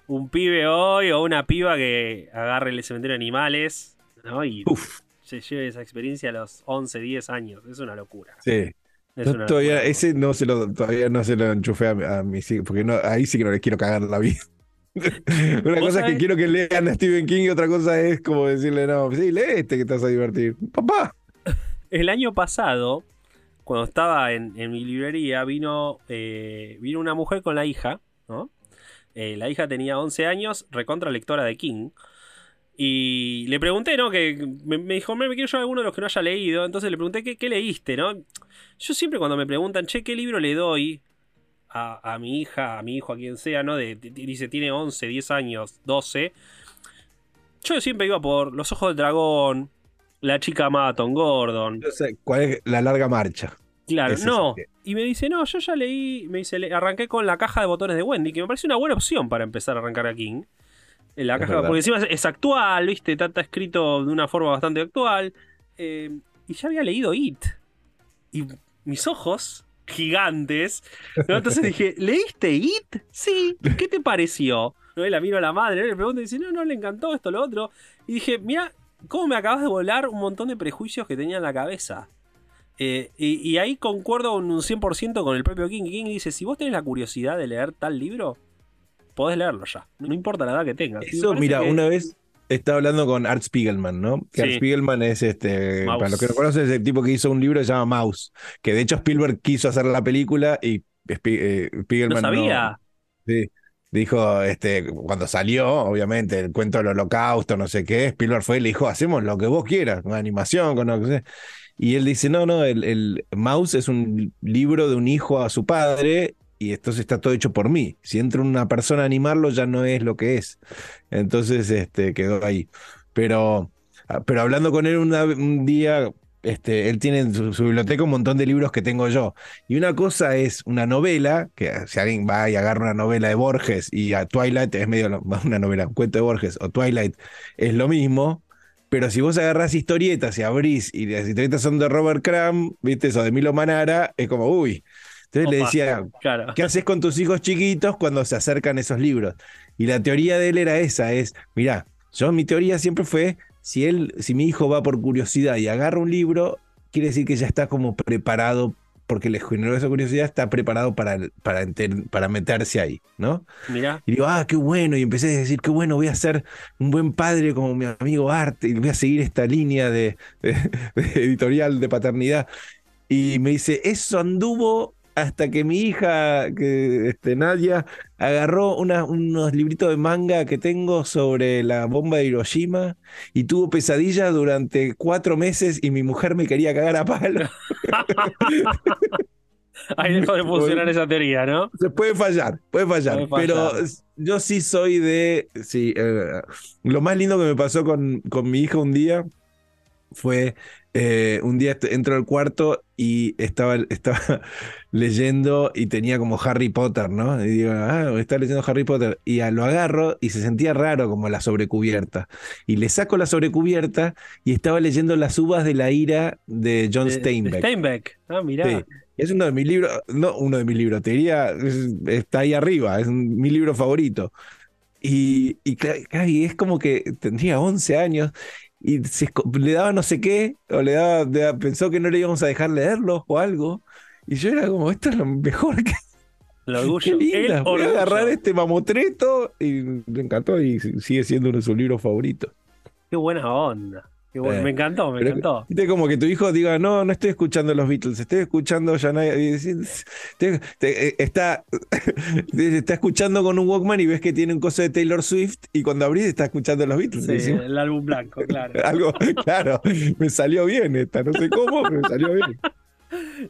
un pibe hoy o una piba que agarre el cementerio de animales, ¿no? Y Uf, se lleve esa experiencia a los 11, 10 años. Es una locura. sí. Es Yo una todavía, locura. ese no se lo, todavía no se lo enchufé a, a mis hijos, porque no, ahí sí que no les quiero cagar la vida. <laughs> Una ¿Vos cosa es que quiero que lean a Stephen King y otra cosa es como decirle, no, sí, lee este que te vas a divertir. Papá. <laughs> El año pasado, cuando estaba en, en mi librería, vino, eh, vino una mujer con la hija, ¿no? Eh, la hija tenía 11 años, recontra lectora de King. Y le pregunté, ¿no? Que me, me dijo, me quiero yo alguno de los que no haya leído. Entonces le pregunté, ¿qué, qué leíste, no? Yo siempre cuando me preguntan, che, ¿qué libro le doy a, a mi hija, a mi hijo, a quien sea, ¿no? De, de- dice, tiene 11, 10 años, 12. Yo siempre iba por Los Ojos del Dragón, La Chica Tom Gordon. Yo sé cuál es la larga marcha. Claro, Ese no. Y me dice, no, yo ya leí, me dice, le- arranqué con la caja de botones de Wendy, que me parece una buena opción para empezar a arrancar a King. En la caja, porque encima es, es actual, ¿viste? Está, está escrito de una forma bastante actual. Eh, y ya había leído It. Y mis ojos, gigantes. ¿no? Entonces <laughs> dije, ¿leíste It? Sí. ¿Qué te pareció? ¿No? Y la miro a la madre, ¿no? le pregunto y dice, no, no, le encantó esto, lo otro. Y dije, mira, ¿cómo me acabas de volar un montón de prejuicios que tenía en la cabeza? Eh, y, y ahí concuerdo un 100% con el propio King. King dice, si vos tenés la curiosidad de leer tal libro, podés leerlo ya. No importa la edad que tengas. Eso, mira, que- una vez estaba hablando con Art Spiegelman, ¿no? Que Art. Spiegelman es este, Mouse. para los que no conocen, es el tipo que hizo un libro que se llama Mouse, que de hecho Spielberg quiso hacer la película y eh, No Spiegelman sabía. Sí. Dijo, este, cuando salió, obviamente, el cuento del holocausto, no sé qué, Spielberg fue y le dijo, hacemos lo que vos quieras, con animación, con lo que sea. Y él dice, no, no, el, el Mouse es un libro de un hijo a su padre y entonces está todo hecho por mí. Si entra una persona a animarlo, ya no es lo que es. Entonces, este, quedó ahí. Pero, ah, pero hablando con él una- un día, este, él tiene en su, biblioteca un montón de libros que tengo yo. Y una cosa es una novela, que si alguien va y agarra una novela de Borges y a Twilight es medio <laughs> una novela, un cuento de Borges o Twilight es lo mismo. Pero si vos agarrás historietas y abrís y las historietas son de Robert Crumb, ¿viste? O de Milo Manara, es como, uy, Entonces le decía, Claro. ¿qué haces con tus hijos chiquitos cuando se acercan esos libros? Y la teoría de él era esa, es, mira, yo mi teoría siempre fue, si él, si mi hijo va por curiosidad y agarra un libro, quiere decir que ya está como preparado, porque le generó esa curiosidad, está preparado para, para, enter- para meterse ahí, ¿no? Mirá. Y digo, ah, qué bueno. Y empecé a decir, qué bueno, voy a ser un buen padre como mi amigo Art y voy a seguir esta línea de, de- de editorial de paternidad. Y me dice, eso anduvo hasta que mi hija, que este, Nadia, agarró una- unos libritos de manga que tengo sobre la bomba de Hiroshima y tuvo pesadillas durante cuatro meses y mi mujer me quería cagar a palo. <laughs> Ahí dejó de funcionar esa teoría, ¿no? Se puede fallar, puede fallar, Puede pero yo sí soy de, sí, eh, lo más lindo que me pasó con, con mi hija un día fue, eh, un día entro al cuarto y estaba, <laughs> estaba leyendo y tenía como Harry Potter, ¿no? Y digo, ah, está leyendo Harry Potter. Y a- lo agarro y se sentía raro como la sobrecubierta. Y le saco la sobrecubierta y estaba leyendo Las uvas de la ira de John De- de Steinbeck. Steinbeck. Ah, mirá. Sí. Es uno de mis libros, no uno de mis libros, te diría, es- está ahí arriba, es un- mi libro favorito. Y, y, y es como que tendría 11 años y le daba no sé qué, o le daba, le daba- pensó que no le íbamos a dejar leerlo o algo. Y yo era como, esto es lo mejor que <laughs> El qué orgullo. linda. Voy a agarrar este mamotreto y me encantó y sigue siendo uno de sus libros favoritos. Qué buena onda. Qué bueno. Eh, Me encantó, me encantó. Viste como que tu hijo diga, no, no estoy escuchando los Beatles, estoy escuchando te- eh, está, <laughs> está escuchando con un Walkman y ves que tiene un coso de Taylor Swift y cuando abrís está escuchando los Beatles. Sí, el álbum blanco, claro. <laughs> algo, claro, me salió bien esta, no sé cómo, pero me salió bien. <laughs>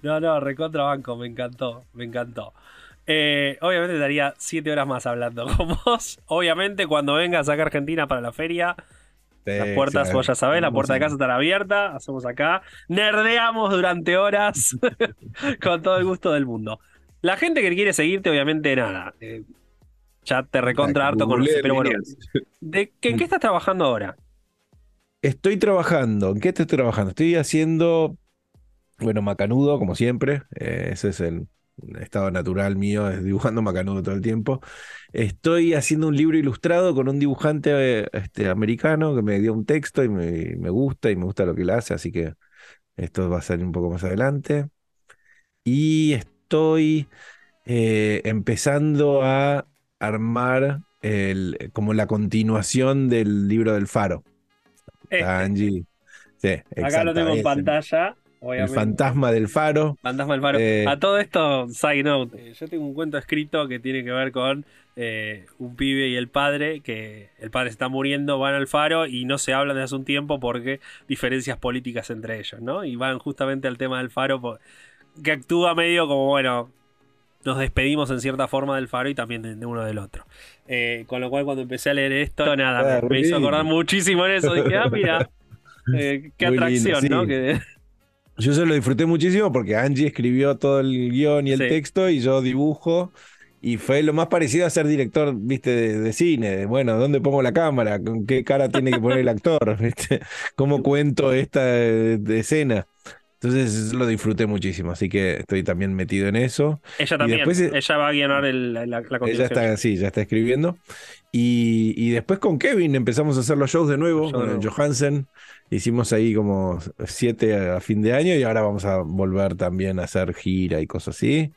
No, no, recontra banco, me encantó, me encantó. Eh, obviamente estaría siete horas más hablando con vos. Obviamente, cuando vengas acá a Argentina para la feria, las Sí, puertas, sí, vos ya sabés, la puerta de casa estará abierta. Hacemos acá, nerdeamos durante horas <laughs> con todo el gusto del mundo. La gente que quiere seguirte, obviamente, nada. eh, ya te recontra harto Googleé pero bueno. ¿de qué, en qué estás trabajando ahora? Estoy trabajando. ¿En qué estoy trabajando? Estoy haciendo, bueno, macanudo, como siempre. eh, ese es el estado natural mío, es dibujando macanudo todo el tiempo. Estoy haciendo un libro ilustrado con un dibujante eh, este, americano que me dio un texto y me, me gusta y me gusta lo que él hace, así que esto va a salir un poco más adelante. Y estoy eh, empezando a armar el, como la continuación del libro del faro. Este, Angie. Sí, acá lo tengo en exactamente. El fantasma del faro. Fantasma del Faro. Eh, A todo esto, side note, eh, yo tengo un cuento escrito que tiene que ver con eh, un pibe y el padre, que el padre se está muriendo, van al faro y no se hablan desde hace un tiempo porque diferencias políticas entre ellos, ¿no? Y van justamente al tema del faro, por- que actúa medio como, bueno, nos despedimos en cierta forma del faro y también de, de uno del otro. Eh, con lo cual cuando empecé a leer esto, nada, Ah, me, me hizo acordar muchísimo en eso. Dije, ah, mira, <laughs> eh, qué Muy lindo, atracción, sí. ¿no? Que- Yo se lo disfruté muchísimo porque Angie escribió todo el guion y el Sí. texto y yo dibujo. Y fue lo más parecido a ser director, viste, de, de cine. de, bueno, ¿dónde pongo la cámara? ¿Con qué cara tiene que poner el actor? <laughs> ¿Viste? ¿Cómo cuento esta eh, de escena? Entonces lo disfruté muchísimo, así que estoy también metido en eso. Ella también, después, eh, ella va a guionar el- la, la, la Ella está, sí, ya está escribiendo. Y, y después con Kevin empezamos a hacer los shows de nuevo, Show con el nuevo. Johansen. Hicimos ahí como siete a fin de año y ahora vamos a volver también a hacer gira y cosas así.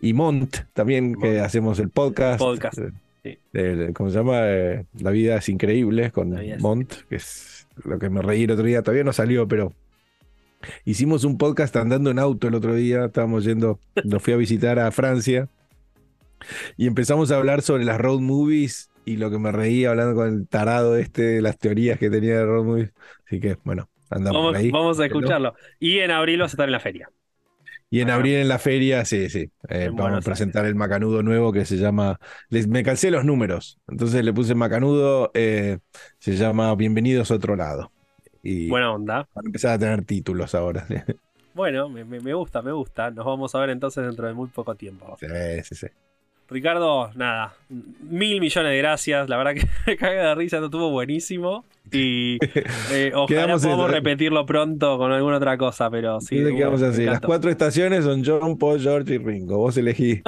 Y Mont también, que Mont. hacemos el podcast. Podcast, eh, sí. el- ¿Cómo se llama? Eh, La vida es increíble con Mont, que es lo que me reí el otro día. Todavía no salió, pero hicimos un podcast andando en auto el otro día. Estábamos yendo, nos fui a visitar a Francia y empezamos a hablar sobre las road movies y lo que me reía hablando con el tarado este de las teorías que tenía de road movies. Así que, bueno, andamos Vamos, ahí. vamos a escucharlo. Y en abril vas a estar en la feria. Y en abril en la feria, sí, sí. eh, vamos a presentar el macanudo nuevo que se llama. Les, me calcé los números. Entonces le puse macanudo, eh, se llama Bienvenidos a otro lado. Y Buena onda. van a empezar a tener títulos ahora. <laughs> Bueno, me, me- me gusta, me gusta. Nos vamos a ver entonces dentro de muy poco tiempo. sí, sí, sí. Ricardo, nada, mil millones de gracias. La verdad que <laughs> me caga de risa, estuvo buenísimo. Y <laughs> eh, ojalá podamos repetirlo pronto con alguna otra cosa, pero sí. quedamos así. Las cuatro estaciones son John, Paul, George y Ringo. Vos elegí.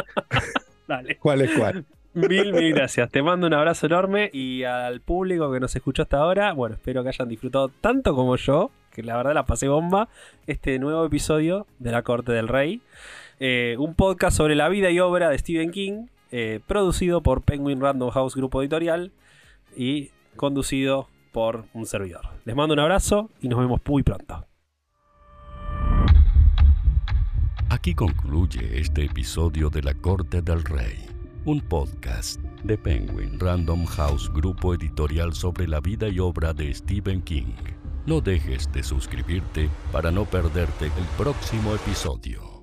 Dale. ¿Cuál es cuál? Mil, mil gracias. Te mando un abrazo enorme y al público que nos escuchó hasta ahora, bueno, espero que hayan disfrutado tanto como yo, que la verdad la pasé bomba, este nuevo episodio de La Corte del Rey. Eh, un podcast sobre la vida y obra de Stephen King, eh, producido por Penguin Random House Grupo Editorial y conducido por un servidor. Les mando un abrazo y nos vemos muy pronto. Aquí concluye este episodio de La Corte del Rey un podcast de Penguin Random House Grupo Editorial sobre la vida y obra de Stephen King. No dejes de suscribirte para no perderte el próximo episodio.